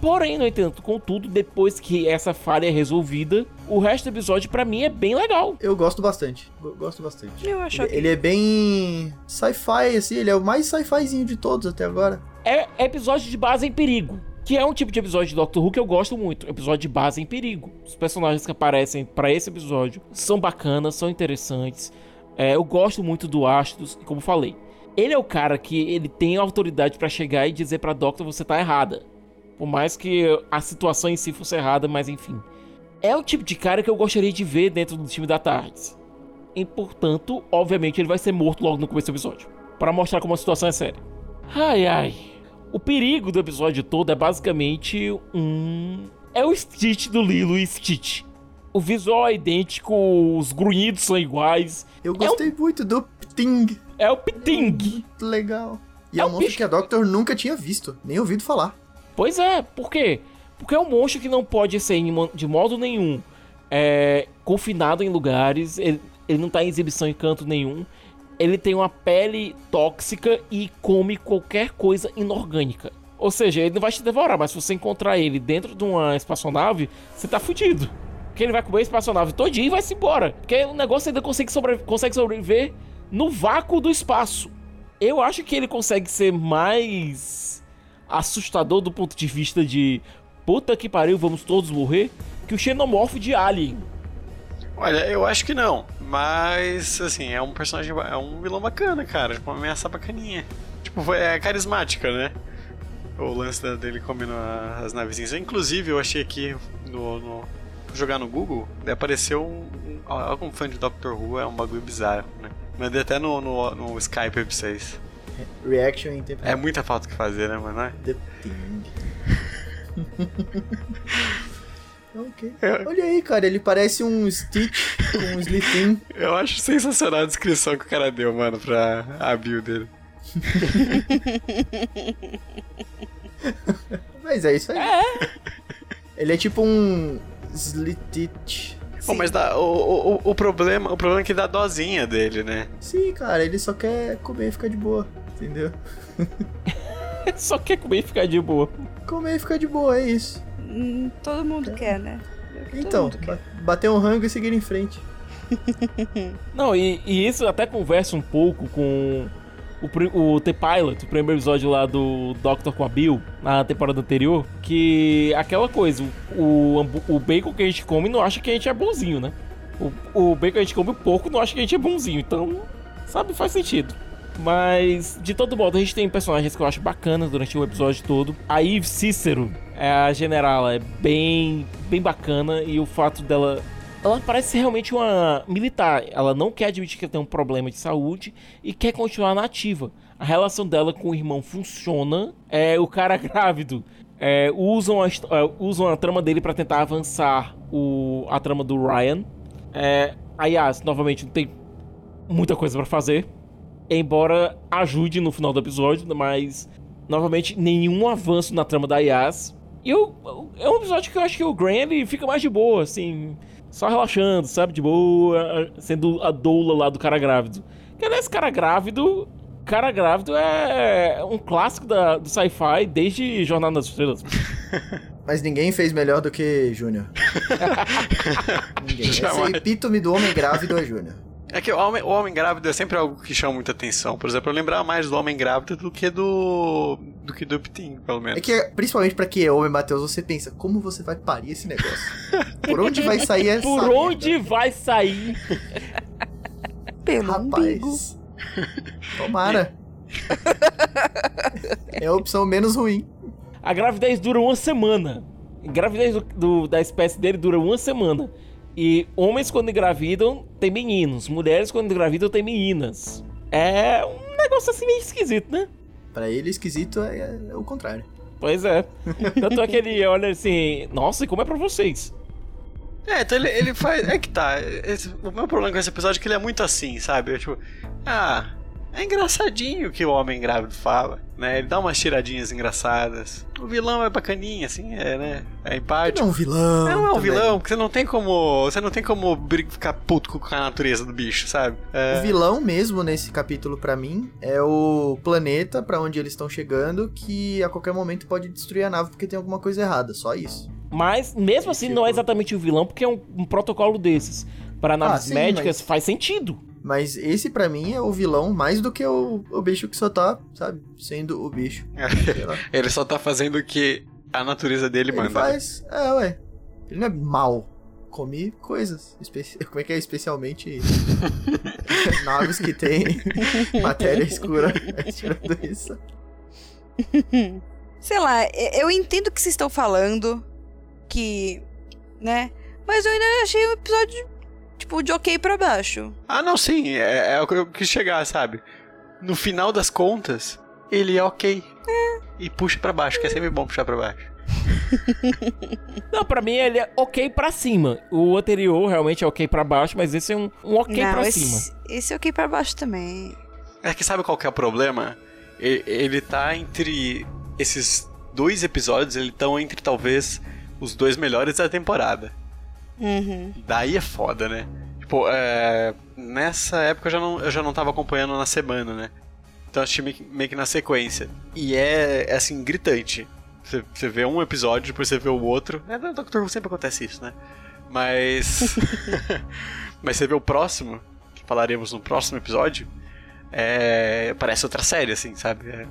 Porém, no entanto, contudo, depois que essa falha é resolvida, o resto do episódio para mim é bem legal. Eu gosto bastante. Gosto bastante. Eu acho ele, que... ele é bem sci-fi, assim, ele é o mais sci-fizinho de todos até agora. É episódio de base em perigo. Que é um tipo de episódio de Doctor Who que eu gosto muito. Episódio de base em perigo. Os personagens que aparecem para esse episódio são bacanas, são interessantes. É, eu gosto muito do Astros, como falei. Ele é o cara que ele tem autoridade para chegar e dizer pra Doctor você tá errada. Por mais que a situação em si fosse errada, mas enfim. É o tipo de cara que eu gostaria de ver dentro do time da Tardes. E portanto, obviamente, ele vai ser morto logo no começo do episódio. para mostrar como a situação é séria. Ai ai. O perigo do episódio todo é basicamente um. É o Stitch do Lilo e Stitch. O visual é idêntico, os grunhidos são iguais. Eu gostei é um... muito do Pting. É o Pting. É muito legal. E é, é um monstro bicho... que a Doctor nunca tinha visto, nem ouvido falar. Pois é, por quê? Porque é um monstro que não pode ser de modo nenhum é, confinado em lugares, ele, ele não tá em exibição em canto nenhum. Ele tem uma pele tóxica e come qualquer coisa inorgânica. Ou seja, ele não vai te devorar, mas se você encontrar ele dentro de uma espaçonave, você tá fudido. Porque ele vai comer a espaçonave todinha e vai se embora. Porque o negócio ainda consegue, sobre... consegue sobreviver no vácuo do espaço. Eu acho que ele consegue ser mais assustador do ponto de vista de puta que pariu, vamos todos morrer, que o xenomorfo de Alien. Olha, eu acho que não, mas assim, é um personagem, é um vilão bacana, cara, tipo, uma ameaça bacaninha. Tipo, é carismática, né? O lance dele comendo as navezinhas. Inclusive, eu achei aqui no, no jogar no Google, apareceu um, um, algum fã de Doctor Who, é um bagulho bizarro, né? Mandei até no, no, no Skype pra vocês. Reaction em tempo É muita falta que fazer, né, mano? The Thing. (laughs) ok. Olha aí, cara, ele parece um Stitch com um Slithin. (laughs) Eu acho sensacional a descrição que o cara deu, mano, pra a build dele. (laughs) Mas é isso aí. É. Ele é tipo um Slitich. Bom, mas dá, o, o, o, problema, o problema é que dá dozinha dele, né? Sim, cara, ele só quer comer e ficar de boa, entendeu? (laughs) só quer comer e ficar de boa. Comer e ficar de boa, é isso. Hum, todo mundo é. quer, né? então, quer. bater um rango e seguir em frente. (laughs) Não, e, e isso até conversa um pouco com o, o The Pilot, o primeiro episódio lá do Doctor com a Bill, na temporada anterior, que aquela coisa, o, o, bacon que a gente come não acha que a gente é bonzinho, né? O, o bacon que a gente come pouco não acha que a gente é bonzinho, então, sabe, faz sentido. Mas, de todo modo, a gente tem personagens que eu acho bacanas durante o episódio todo. A Eve Cícero, é a general, é bem, bem bacana e o fato dela ela parece realmente uma militar. Ela não quer admitir que tem um problema de saúde e quer continuar na ativa. A relação dela com o irmão funciona. É, o cara (laughs) grávido é, usam, a, é, usam a trama dele para tentar avançar o, a trama do Ryan. É, a Yas, novamente, não tem muita coisa para fazer. Embora ajude no final do episódio, mas novamente nenhum avanço na trama da Yas. E eu, é um episódio que eu acho que o Graham ele fica mais de boa, assim só relaxando, sabe? De boa, sendo a doula lá do cara grávido. Que aliás, cara grávido. Cara grávido é um clássico da, do sci-fi desde Jornada nas Estrelas. (laughs) Mas ninguém fez melhor do que Júnior. (laughs) ninguém. Esse epítome do homem grávido é Júnior. É que o homem, o homem grávido é sempre algo que chama muita atenção. Por exemplo, eu lembrar mais do homem grávido do que do. do que do Pting, pelo menos. É que, principalmente pra quem é homem, Matheus, você pensa, como você vai parir esse negócio? Por onde vai sair essa. Por onde merda? vai sair? Pelo Rapaz. Tomara. é a opção menos ruim. A gravidez dura uma semana. A gravidez do, do, da espécie dele dura uma semana. E homens quando engravidam tem meninos, mulheres quando engravidam tem meninas. É um negócio assim meio esquisito, né? Pra ele, esquisito é, é o contrário. Pois é. Tanto é que ele olha assim, nossa, e como é pra vocês? É, então ele, ele faz. É que tá. Esse, o meu problema com esse episódio é que ele é muito assim, sabe? É tipo, ah, é engraçadinho o que o homem grávido fala, né? Ele dá umas tiradinhas engraçadas. O vilão é bacaninha, assim, é, né? É empático. Não é um vilão. É, não é um também. vilão, porque você não tem como. Você não tem como ficar puto com a natureza do bicho, sabe? É, O vilão mesmo nesse capítulo pra mim é o planeta pra onde eles estão chegando que a qualquer momento pode destruir a nave porque tem alguma coisa errada, só isso. Mas mesmo assim não é exatamente o vilão, porque é um, um protocolo desses. Para naves sim, médicas mas- faz sentido. Mas esse pra mim é o vilão mais do que o, o bicho que só tá, sabe, sendo o bicho. Lá. (laughs) ele só tá fazendo o que a natureza dele Ele manda. faz. É, ué. Ele não é mal. Come coisas. Espe- (laughs) Como é que é? Especialmente (laughs) naves que tem matéria escura. Tirando isso. Sei lá, eu entendo o que vocês estão falando, que. né? Mas eu ainda achei o episódio, tipo, de ok pra baixo. Ah, não, sim, é, é o que eu quis chegar, sabe? No final das contas, ele é ok. E puxa pra baixo, que é sempre bom puxar pra baixo. (laughs) Não, pra mim ele é ok pra cima. O anterior realmente é ok pra baixo, mas esse é um, um ok Não, pra esse, cima. esse é ok pra baixo também. É que sabe qual que é o problema? E- Ele tá entre esses dois episódios, ele estão entre talvez os dois melhores da temporada. Uhum. Daí é foda, né? Tipo, é, nessa época eu já, não, eu já não tava acompanhando na semana, né? Então eu assisti meio que, meio que na sequência. E é, é, assim, gritante. Você, você vê um episódio, depois você vê o outro. É, no Doctor Who sempre acontece isso, né? Mas. (laughs) (laughs) Mas você vê o próximo, que falaremos no próximo episódio, é, parece outra série, assim, sabe? É,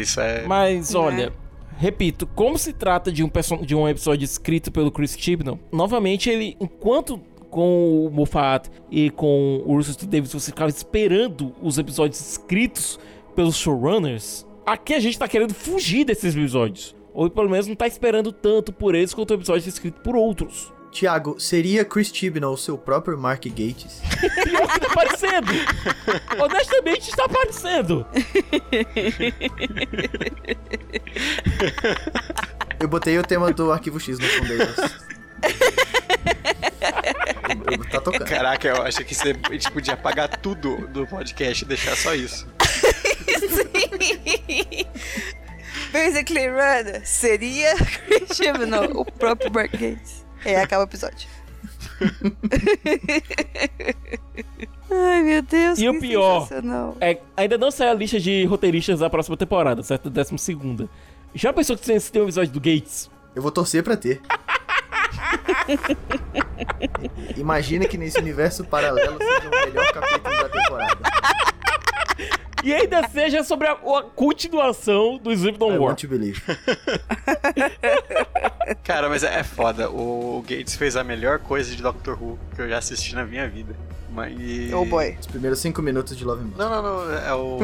isso é. Mas Né? olha, repito, como se trata de um, de um episódio escrito pelo Chris Chibnall, novamente ele, enquanto com o Moffat e com o Russell T. Davis você ficava esperando os episódios escritos pelos showrunners, aqui a gente tá querendo fugir desses episódios. Ou pelo menos não tá esperando tanto por eles quanto o episódio escrito por outros. Tiago, seria Chris Chibnall o seu próprio Mark Gates? Pior que tá parecendo! Honestamente, está parecendo! Eu botei o tema do Arquivo X no fundo Tá tocando. Caraca, eu achei que você, a gente podia apagar tudo do podcast e deixar só isso. (laughs) Basically Run seria Chris Chibnall, o próprio Mark Gates. É, acaba o episódio. (laughs) Ai, meu Deus. E o pior? É, ainda não saiu a lista de roteiristas da próxima temporada, certo? Décima segunda. Já pensou que você tem um episódio do Gates? Eu vou torcer pra ter. (laughs) Imagina que nesse universo paralelo seja o melhor capítulo da temporada. (laughs) E ainda seja sobre a, a continuação do Sleep I War. (laughs) Cara, mas é, é foda. O Gates fez a melhor coisa de Doctor Who que eu já assisti na minha vida. Mas... Oh boy. Os primeiros cinco minutos de Love and Monster. Não, não, não. É o.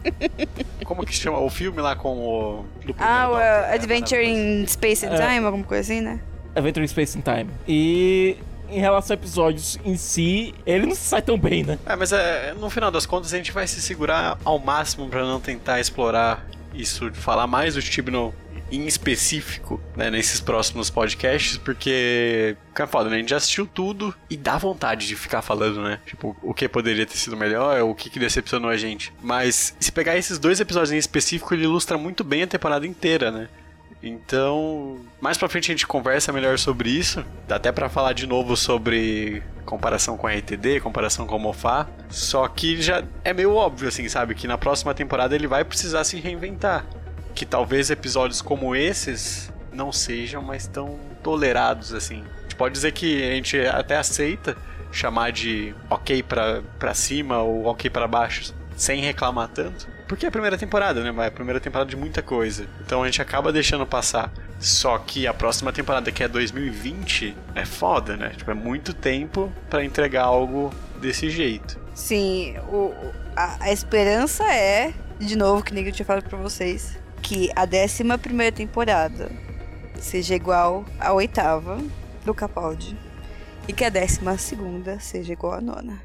(laughs) Como que chama? O filme lá com o. Ah, o Doctor. uh, É Adventure in Space and É. Time, alguma coisa assim, né? Adventure in Space and Time. E em relação a episódios em si, ele não sai tão bem, né? É, mas é, no final das contas a gente vai se segurar ao máximo pra não tentar explorar isso, falar mais do Chibnall em específico, né, nesses próximos podcasts, porque, cara, foda, né? A gente já assistiu tudo e dá vontade de ficar falando, né? Tipo, o que poderia ter sido melhor, o que, que decepcionou a gente. Mas se pegar esses dois episódios em específico, ele ilustra muito bem a temporada inteira, né? Então, mais pra frente a gente conversa melhor sobre isso. Dá até pra falar de novo sobre comparação com a RTD, comparação com o Mofá. Só que já é meio óbvio, assim, sabe? Que na próxima temporada ele vai precisar se reinventar. Que talvez episódios como esses não sejam mais tão tolerados, assim. A gente pode dizer que a gente até aceita chamar de ok pra cima ou ok pra baixo, sem reclamar tanto. Porque é a primeira temporada, né? É a primeira temporada de muita coisa. Então a gente acaba deixando passar. Só que a próxima temporada, que é 2020, é foda, né? Tipo, é muito tempo pra entregar algo desse jeito. Sim, o- a, a esperança é, de novo, que nem eu tinha falado pra vocês, que a décima primeira temporada seja igual à oitava do Capaldi. E que a décima segunda seja igual à nona.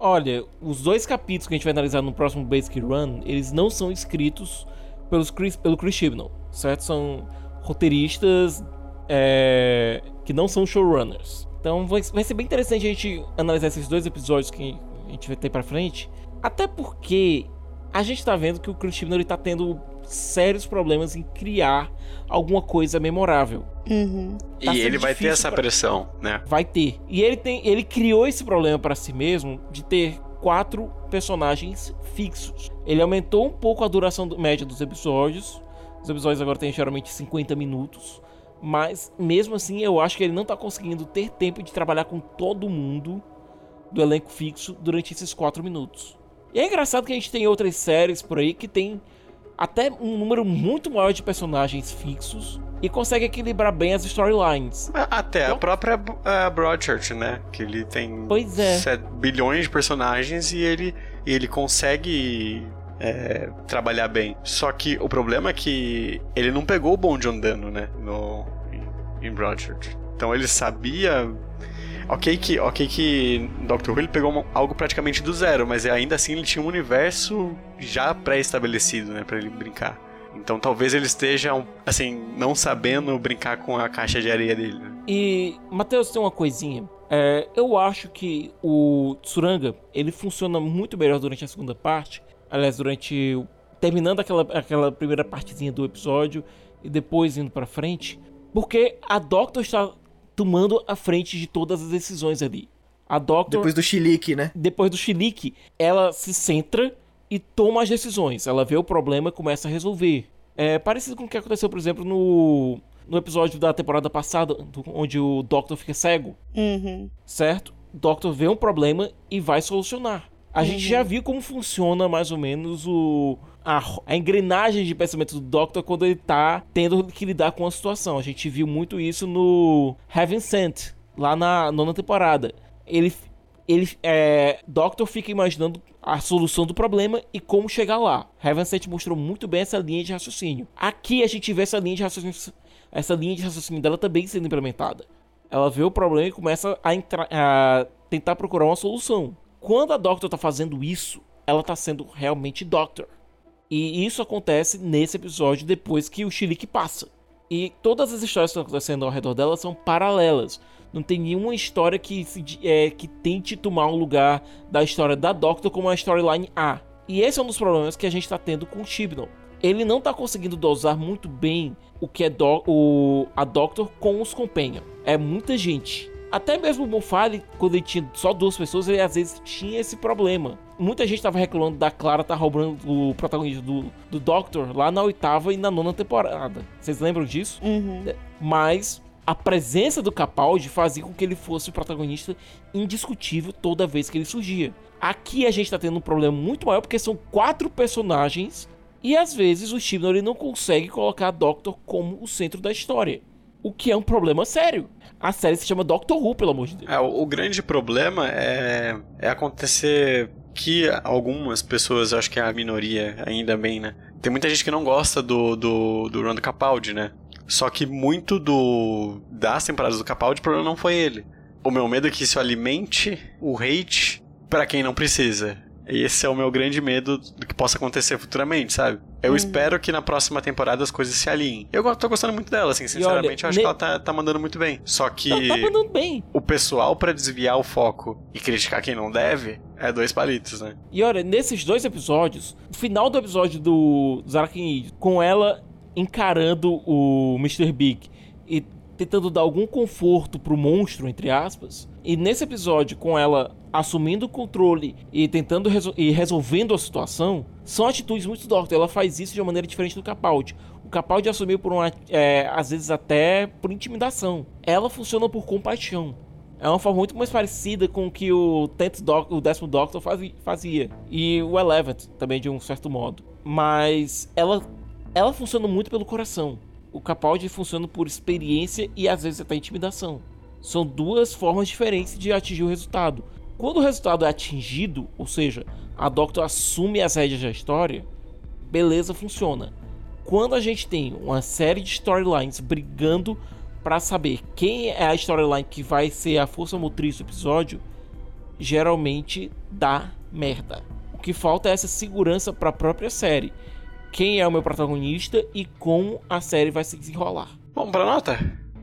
Olha, os dois capítulos que a gente vai analisar no próximo Basic Run, eles não são escritos pelos Chris, pelo Chris Chibnall, certo? São roteiristas é, que não são showrunners. Então vai, vai ser bem interessante a gente analisar esses dois episódios que a gente vai ter pra frente. Até porque a gente tá vendo que o Chris Chibnall ele tá tendo sérios problemas em criar alguma coisa memorável. Uhum. Tá e ele vai ter essa pra- pressão, né? Vai ter. E ele tem, ele criou esse problema para si mesmo de ter quatro personagens fixos. Ele aumentou um pouco a duração do- média dos episódios. Os episódios agora têm geralmente 50 minutos. Mas mesmo assim, eu acho que ele não tá conseguindo ter tempo de trabalhar com todo mundo do elenco fixo durante esses quatro minutos. E é engraçado que a gente tem outras séries por aí que tem até um número muito maior de personagens fixos e consegue equilibrar bem as storylines. Até a Então- própria uh, Broadchurch, né? Que ele tem Pois é. 7 bilhões de personagens e ele, e ele consegue é, trabalhar bem. Só que o problema é que ele não pegou o bonde andando, né? No, em, em Broadchurch. Então ele sabia. Ok que, ok que Doctor Who ele pegou uma- algo praticamente do zero, mas ainda assim ele tinha um universo já pré-estabelecido, né, para ele brincar. Então talvez ele esteja, assim, não sabendo brincar com a caixa de areia dele. Né? E, Matheus, tem uma coisinha. É, eu acho que o Tsuranga, ele funciona muito melhor durante a segunda parte. Aliás, durante... Terminando aquela, aquela primeira partezinha do episódio e depois indo pra frente. Porque a Doctor está tomando a frente de todas as decisões ali. A Doctor... Depois do chilique, né? depois do chilique, ela se centra e toma as decisões. Ela vê o problema e começa a resolver. É parecido com o que aconteceu, por exemplo, no, no episódio da temporada passada, onde o Doctor fica cego, Uhum. certo? O Doctor vê um problema e vai solucionar. A gente já viu como funciona mais ou menos o, a, a engrenagem de pensamento do Doctor quando ele tá tendo que lidar com a situação. A gente viu muito isso no Heaven Sent, lá na nona temporada. Ele, ele é, Doctor fica imaginando a solução do problema e como chegar lá. Heaven Sent mostrou muito bem essa linha de raciocínio. Aqui a gente vê essa linha de raciocínio, essa linha de raciocínio dela também sendo implementada. Ela vê o problema e começa a, a tentar procurar uma solução. Quando a Doctor tá fazendo isso, ela tá sendo realmente Doctor. E isso acontece nesse episódio depois que o Chilique passa. E todas as histórias que estão acontecendo ao redor dela são paralelas. Não tem nenhuma história que, se é, que tente tomar o lugar da história da Doctor como a storyline A. E esse é um dos problemas que a gente está tendo com o Chibnall. Ele não está conseguindo dosar muito bem o que é do- o, a Doctor com os Companion. É muita gente. Até mesmo o Moffat, quando ele tinha só duas pessoas, ele às vezes tinha esse problema. Muita gente estava reclamando da Clara tá roubando o protagonismo do, do Doctor lá na oitava e na nona temporada. Vocês lembram disso? Uhum. Mas a presença do Capaldi fazia com que ele fosse o protagonista indiscutível toda vez que ele surgia. Aqui a gente tá tendo um problema muito maior porque são quatro personagens e às vezes o Chibnall não consegue colocar a Doctor como o centro da história. O que é um problema sério. A série se chama Doctor Who, pelo amor de Deus. É, o, o grande problema é, é acontecer que algumas pessoas, acho que é a minoria, ainda bem, né? Tem muita gente que não gosta do, do, do Capaldi, né? Só que muito do das temporadas do Capaldi, o problema não foi ele. O meu medo é que isso alimente o hate pra quem não precisa. Esse é o meu grande medo do que possa acontecer futuramente, sabe? Eu espero que na próxima temporada as coisas se alinhem. Eu tô gostando muito dela, assim, sinceramente. eu acho ne- que ela tá, tá mandando muito bem. Só que Tá, tá mandando bem. o pessoal pra desviar o foco e criticar quem não deve é dois palitos, né? E olha, nesses dois episódios, o final do episódio do Zarakin com ela encarando o Mr. Big e tentando dar algum conforto pro monstro, entre aspas, e nesse episódio com ela assumindo o controle e tentando resol- e resolvendo a situação, são atitudes muito Doctor. Ela faz isso de uma maneira diferente do Capaldi. O Capaldi assumiu por uma, é, às vezes até por intimidação. Ela funciona por compaixão. É uma forma muito mais parecida com o que o, Tenth o décimo Doctor fazi- fazia. E o Eleventh também, de um certo modo. Mas ela, ela funciona muito pelo coração. O Capaldi funciona por experiência e às vezes até intimidação. São duas formas diferentes de atingir o resultado. Quando o resultado é atingido, ou seja, a Doctor assume as rédeas da história, beleza, funciona. Quando a gente tem uma série de storylines brigando para saber quem é a storyline que vai ser a força motriz do episódio, geralmente dá merda. O que falta é essa segurança para a própria série. Quem é o meu protagonista e como a série vai se desenrolar. Vamos pra nota?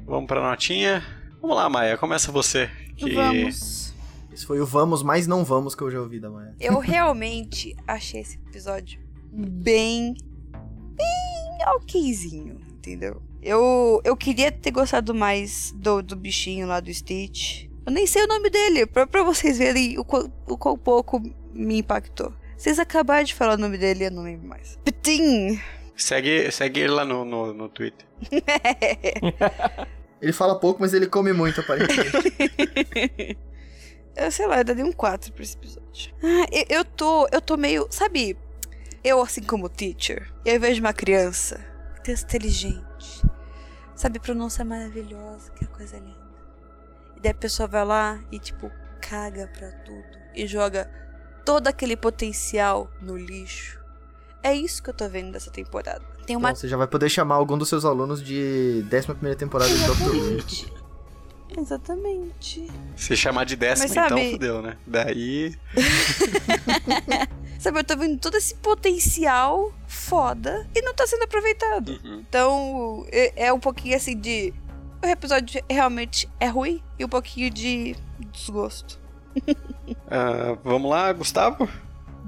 Vamos pra notinha. Vamos lá, Maia, começa você. Que... Vamos. Esse foi o vamos, mas não vamos que eu já ouvi da Maia. Eu realmente achei esse episódio bem. bem okzinho, entendeu? Eu, eu queria ter gostado mais do, do bichinho lá do Stitch. Eu nem sei o nome dele, pra, pra vocês verem o quão, o quão pouco me impactou. Vocês acabaram de falar o nome dele, eu não lembro mais. Pitim! Segue, segue ele lá no, no, no Twitter. (laughs) Ele fala pouco, mas ele come muito, aparentemente. (laughs) eu sei lá, eu daria um 4 pra esse episódio. Ah, eu, eu tô. Eu tô meio. Sabe, eu, assim como teacher, eu vejo uma criança, criança inteligente, sabe, pronúncia maravilhosa, que é coisa linda. E daí a pessoa vai lá e, tipo, caga pra tudo e joga todo aquele potencial no lixo. É isso que eu tô vendo dessa temporada. Tem uma. Então, você já vai poder chamar algum dos seus alunos de 11 temporada de Doctor Who. Exatamente. Exatamente. Se chamar de décima, sabe- então fudeu, né? Daí. (laughs) Sabe, eu tô vendo todo esse potencial foda e não tá sendo aproveitado. Uhum. Então, é, é um pouquinho assim de. O episódio realmente é ruim e um pouquinho de desgosto. (laughs) Ah, vamos lá, Gustavo?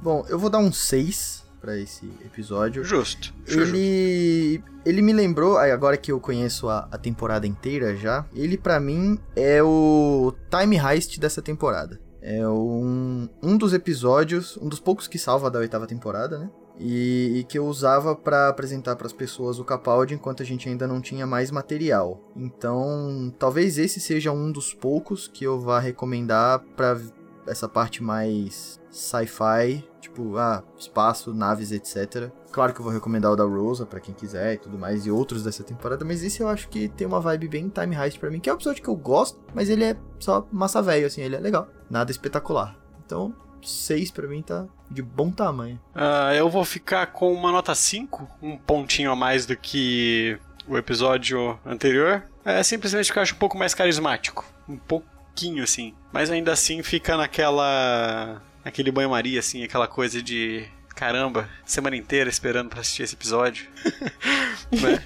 Bom, eu vou dar um 6 pra esse episódio. Justo. Justo. Ele, ele me lembrou, agora que eu conheço a, a temporada inteira já, ele pra mim é o time heist dessa temporada. É um, um dos episódios, um dos poucos que salva da oitava temporada, né? E, e que eu usava pra apresentar pras pessoas o Capaldi enquanto a gente ainda não tinha mais material. Então, talvez esse seja um dos poucos que eu vá recomendar pra essa parte mais sci-fi, tipo, ah, espaço, naves, etc. Claro que eu vou recomendar o da Rosa pra quem quiser e tudo mais, e outros dessa temporada, mas esse eu acho que tem uma vibe bem time heist pra mim, que é um episódio que eu gosto, mas ele é só massa velho, assim, ele é legal, nada espetacular. Então, 6 pra mim tá de bom tamanho. Ah, eu vou ficar com uma nota 5, um pontinho a mais do que o episódio anterior. É simplesmente que eu acho um pouco mais carismático. Um pouquinho, assim. Mas ainda assim fica naquela. naquele banho-maria, assim, aquela coisa de. Caramba, semana inteira esperando pra assistir esse episódio. (laughs) Né?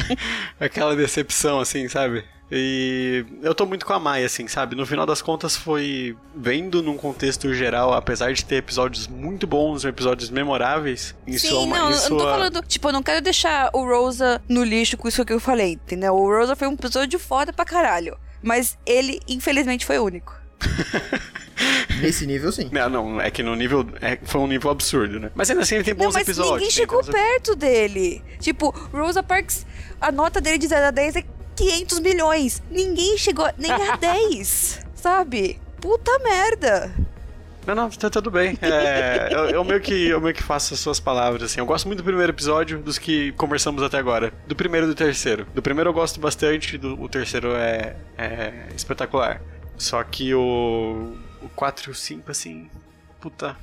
(laughs) Aquela decepção, assim, sabe? E eu tô muito com a Maia, assim, sabe? No final das contas foi vendo num contexto geral, apesar de ter episódios muito bons, episódios memoráveis, em Sim, sua, não, em eu não tô sua- falando. Tipo, eu não quero deixar o Rosa no lixo com isso que eu falei, entendeu? O Rosa foi um episódio foda pra caralho. Mas ele, infelizmente, foi único. (laughs) Nesse nível, sim. Não, não, é que no nível. é- foi um nível absurdo, né? Mas ainda assim ele tem bons não, mas episódios. ninguém chegou bons perto dele. Tipo, Rosa Parks, a nota dele de 0 a 10 é 500 milhões. Ninguém chegou nem a (laughs) 10, sabe? Puta merda. Não, não, tá tudo bem. É, eu, eu meio que, eu meio que faço as suas palavras, assim. Eu gosto muito do primeiro episódio, dos que conversamos até agora. Do primeiro e do terceiro. Do primeiro eu gosto bastante, do, o terceiro é, é espetacular. Só que o, o 4 e o 5, assim, puta,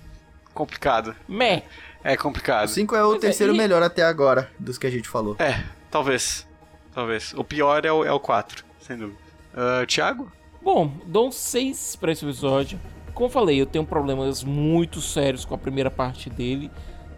complicado. Meh. É complicado. 5 é o Pois é, terceiro e- melhor até agora, dos que a gente falou. É, talvez. Talvez. O pior é o, é o 4, sem dúvida. Ah, Thiago? Bom, dou um 6 pra esse episódio. Como eu falei, eu tenho problemas muito sérios com a primeira parte dele.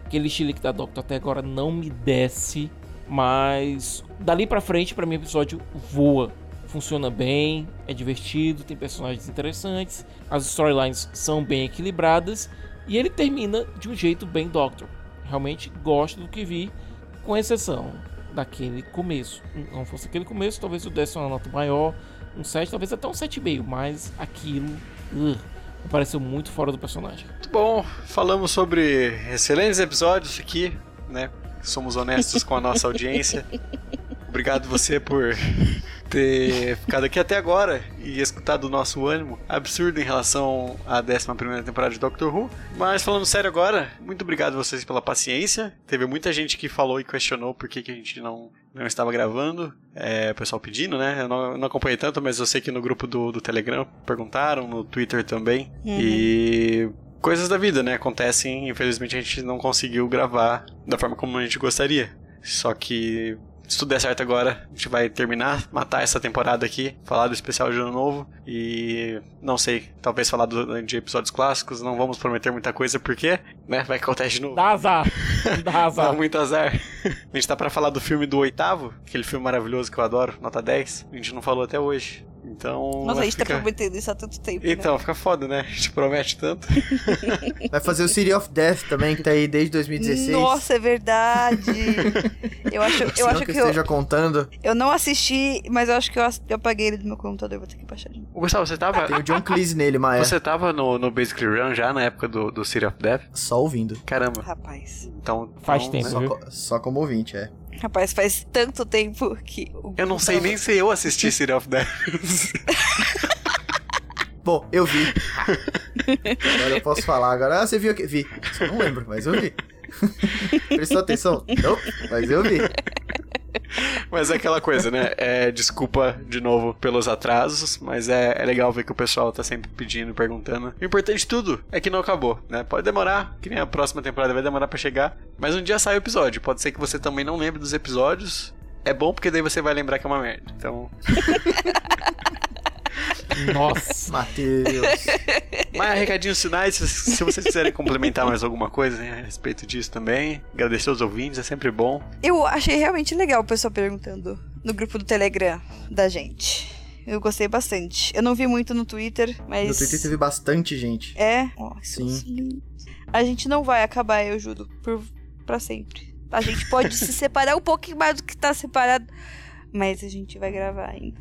Aquele estilo da Doctor até agora não me desce. Mas dali pra frente, pra mim, o episódio voa. Funciona bem, é divertido, tem personagens interessantes, as storylines são bem equilibradas e ele termina de um jeito bem Doctor. Realmente gosto do que vi, com exceção daquele começo. Não fosse aquele começo, talvez eu desse uma nota maior, um 7, talvez até um 7,5, mas aquilo pareceu muito fora do personagem. Muito bom. Falamos sobre excelentes episódios aqui, né? Somos honestos com a nossa audiência. (laughs) Obrigado você por ter ficado aqui até agora e escutado o nosso ânimo absurdo em relação à 11 temporada de Doctor Who. Mas falando sério agora, muito obrigado vocês pela paciência. Teve muita gente que falou e questionou por que, que a gente não, não estava gravando. É, o pessoal pedindo, né? Eu não, não acompanhei tanto, mas eu sei que no grupo do, do Telegram perguntaram, no Twitter também. E coisas da vida, né? Acontecem, infelizmente a gente não conseguiu gravar da forma como a gente gostaria. Só que se tudo der certo agora, a gente vai terminar, matar essa temporada aqui, falar do especial de ano novo e não sei, talvez falar do, de episódios clássicos, não vamos prometer muita coisa porque, né, vai que acontece de novo. Dá azar. Dá (laughs) azar. Dá muito azar. (laughs) A gente tá pra falar do filme do oitavo, aquele filme maravilhoso que eu adoro, nota 10. A gente não falou até hoje. Então. Nossa, a gente fica... tá prometendo isso há tanto tempo. né? Então, fica foda, né? A gente promete tanto. (laughs) Vai fazer o City of Death também, que tá aí desde 2016. Nossa, é verdade. (laughs) eu acho, eu não acho que que eu eu, esteja contando. eu não assisti, mas eu acho que eu, ass- eu apaguei ele do meu computador. Vou ter que baixar de novo. Gustavo, você tava. Tem o John Cleese nele, mas Você tava no, no Basic Run já na época do, do City of Death? só ouvindo. Caramba. Rapaz. Então. Faz então, tempo. né? Só, só como ouvinte, é. Rapaz, faz tanto tempo que. o Eu não sei nem se eu assisti City of Death. (laughs) Bom, eu vi. agora eu posso falar. Agora, ah, você viu aqui? Vi. Só não lembro, mas eu vi. (laughs) Prestou atenção? Não, mas eu vi. Mas é aquela coisa, né? É, desculpa de novo pelos atrasos, mas é, é legal ver que o pessoal tá sempre pedindo, perguntando. O importante de tudo é que não acabou, né? Pode demorar, que nem a próxima temporada vai demorar pra chegar, mas um dia sai o episódio. Pode ser que você também não lembre dos episódios. É bom porque daí você vai lembrar que é uma merda. Então, (laughs) Nossa. Matheus. mas recadinhos finais, se, se vocês quiserem complementar mais alguma coisa né, a respeito disso também. Agradecer os ouvintes, é sempre bom. Eu achei realmente legal o pessoal perguntando no grupo do Telegram da gente. Eu gostei bastante. Eu não vi muito no Twitter, mas. No Twitter teve bastante gente. É? Sim. lindos. A gente não vai acabar, eu juro, por, pra sempre. A gente pode se (laughs) separar um pouquinho mais do que tá separado, mas a gente vai gravar ainda.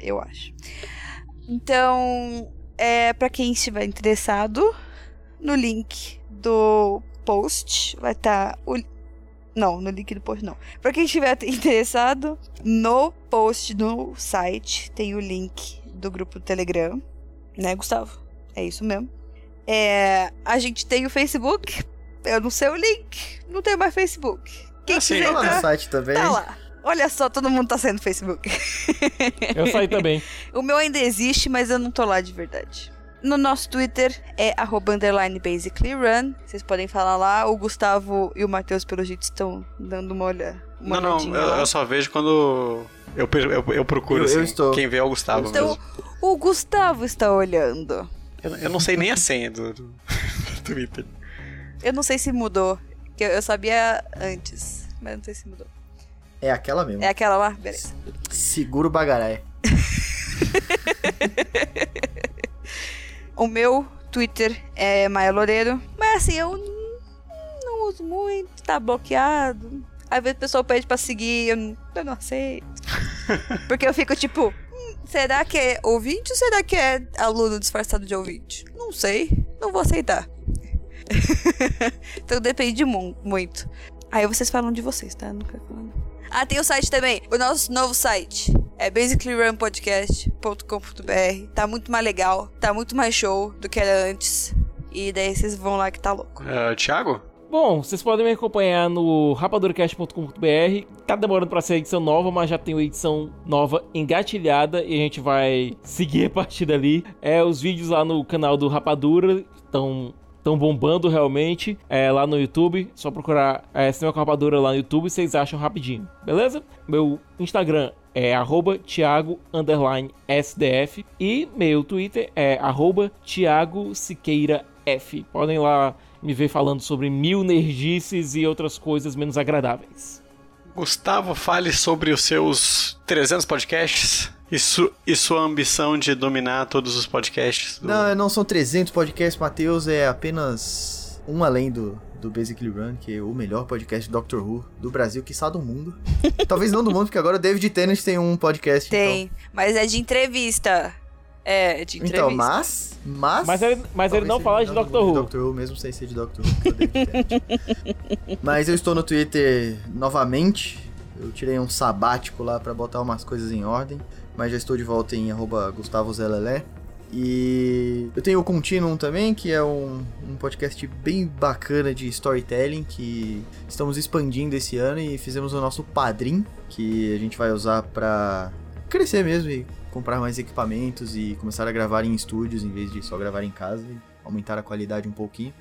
Eu acho. Então, é para quem estiver interessado, no link do post vai estar o não, no link do post não. Pra quem estiver (laughs) interessado, no post no site tem o link do grupo do Telegram, né, Gustavo? É isso mesmo. É, a gente tem o Facebook. Eu não sei o link. Não tem mais Facebook. Quem Ah, quiser Tá lá no entrar, site também. tá lá. Olha só, todo mundo tá saindo do Facebook. Eu saí também. (laughs) O meu ainda existe, mas eu não tô lá de verdade. No nosso Twitter é arroba underline basically run. Vocês podem falar lá. O Gustavo e o Matheus, pelo jeito, estão dando uma olha. Uma não, não, eu, eu só vejo quando eu, eu, eu procuro, Eu- eu assim, estou. quem vê é o Gustavo Então, mesmo. o Gustavo está olhando. Eu, eu não sei nem a senha do, do Twitter. Eu não sei se mudou. Eu, eu sabia antes, mas não sei se mudou. É aquela mesmo. É aquela lá? Beleza. Segura o bagarai. (laughs) O meu Twitter é Maia Loureiro. Mas assim, eu não uso muito, tá bloqueado. Às vezes o pessoal pede pra seguir, eu não, eu não aceito. (laughs) Porque eu fico tipo, "Hum, será que é ouvinte ou será que é aluno disfarçado de ouvinte? Não sei, não vou aceitar. (laughs) então depende mu- muito. Aí vocês falam de vocês, tá? Não quero falar. não. Ah, tem o site também. O nosso novo site é basicallyrunpodcast.com.br. Tá muito mais legal, tá muito mais show do que era antes. E daí vocês vão lá que tá louco. Ah, Thiago? Bom, vocês podem me acompanhar no rapaduracast.com.br. Tá demorando pra ser edição nova, mas já tem uma edição nova engatilhada e a gente vai seguir a partir dali. É, os vídeos lá no canal do Rapadura estão tão bombando realmente. É, lá no YouTube, só procurar é, Cinema com Rapadura lá no YouTube, vocês acham rapidinho, beleza? Meu Instagram é arroba Thiago underline SDF e meu Twitter é arroba Thiago Siqueira F. Podem lá me ver falando sobre mil nerdices e outras coisas menos agradáveis. Gustavo, fale sobre os seus 300 podcasts e, su- e sua ambição de dominar todos os podcasts. do- Não, não são 300 podcasts, Matheus. É apenas um além do, do Basically Run, que é o melhor podcast de Doctor Who do Brasil, que do mundo. (laughs) Talvez não do mundo, porque agora o David Tennant tem um podcast. Tem, mas é de entrevista. É, de Então, entrevista. então mas... Mas, Mas ele, mas ele não fala de do Doctor Who. Doctor Who, mesmo sem ser de Doctor Who, é o David Tennant. (laughs) Mas eu estou no Twitter novamente. Eu tirei um sabático lá pra botar umas coisas em ordem. Mas já estou de volta em arroba Gustavo Zelelé. E eu tenho o Continuum também, que é um, um podcast bem bacana de storytelling que estamos expandindo esse ano e fizemos o nosso padrim, que a gente vai usar pra crescer mesmo e comprar mais equipamentos e começar a gravar em estúdios em vez de só gravar em casa e aumentar a qualidade um pouquinho.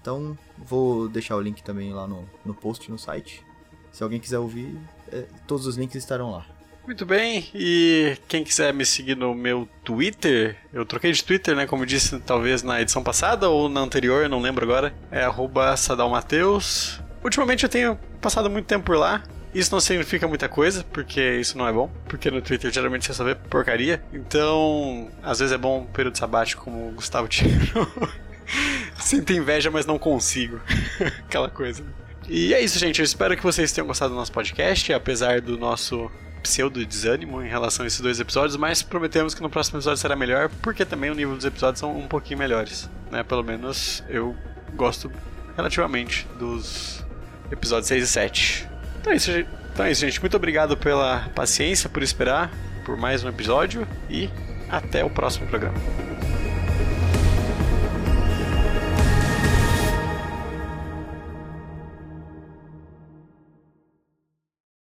Então, vou deixar o link também lá no, no post no site. Se alguém quiser ouvir, é, todos os links estarão lá. Muito bem, e quem quiser me seguir no meu Twitter, eu troquei de Twitter, né? Como disse, talvez na edição passada ou na anterior, não lembro agora. É sadalmateus. Ultimamente eu tenho passado muito tempo por lá. Isso não significa muita coisa, porque isso não é bom. Porque no Twitter geralmente você só vê porcaria. Então, às vezes é bom um período sabático, como o Gustavo tirou. (laughs) Sinto inveja, mas não consigo. (laughs) Aquela coisa. E é isso, gente. Eu espero que vocês tenham gostado do nosso podcast, apesar do nosso pseudo desânimo em relação a esses dois episódios, mas prometemos que no próximo episódio será melhor, porque também o nível dos episódios são um pouquinho melhores, né? Pelo menos eu gosto relativamente dos episódios 6 e 7. Então é isso, então é isso gente. Muito obrigado pela paciência, por esperar por mais um episódio e até o próximo programa.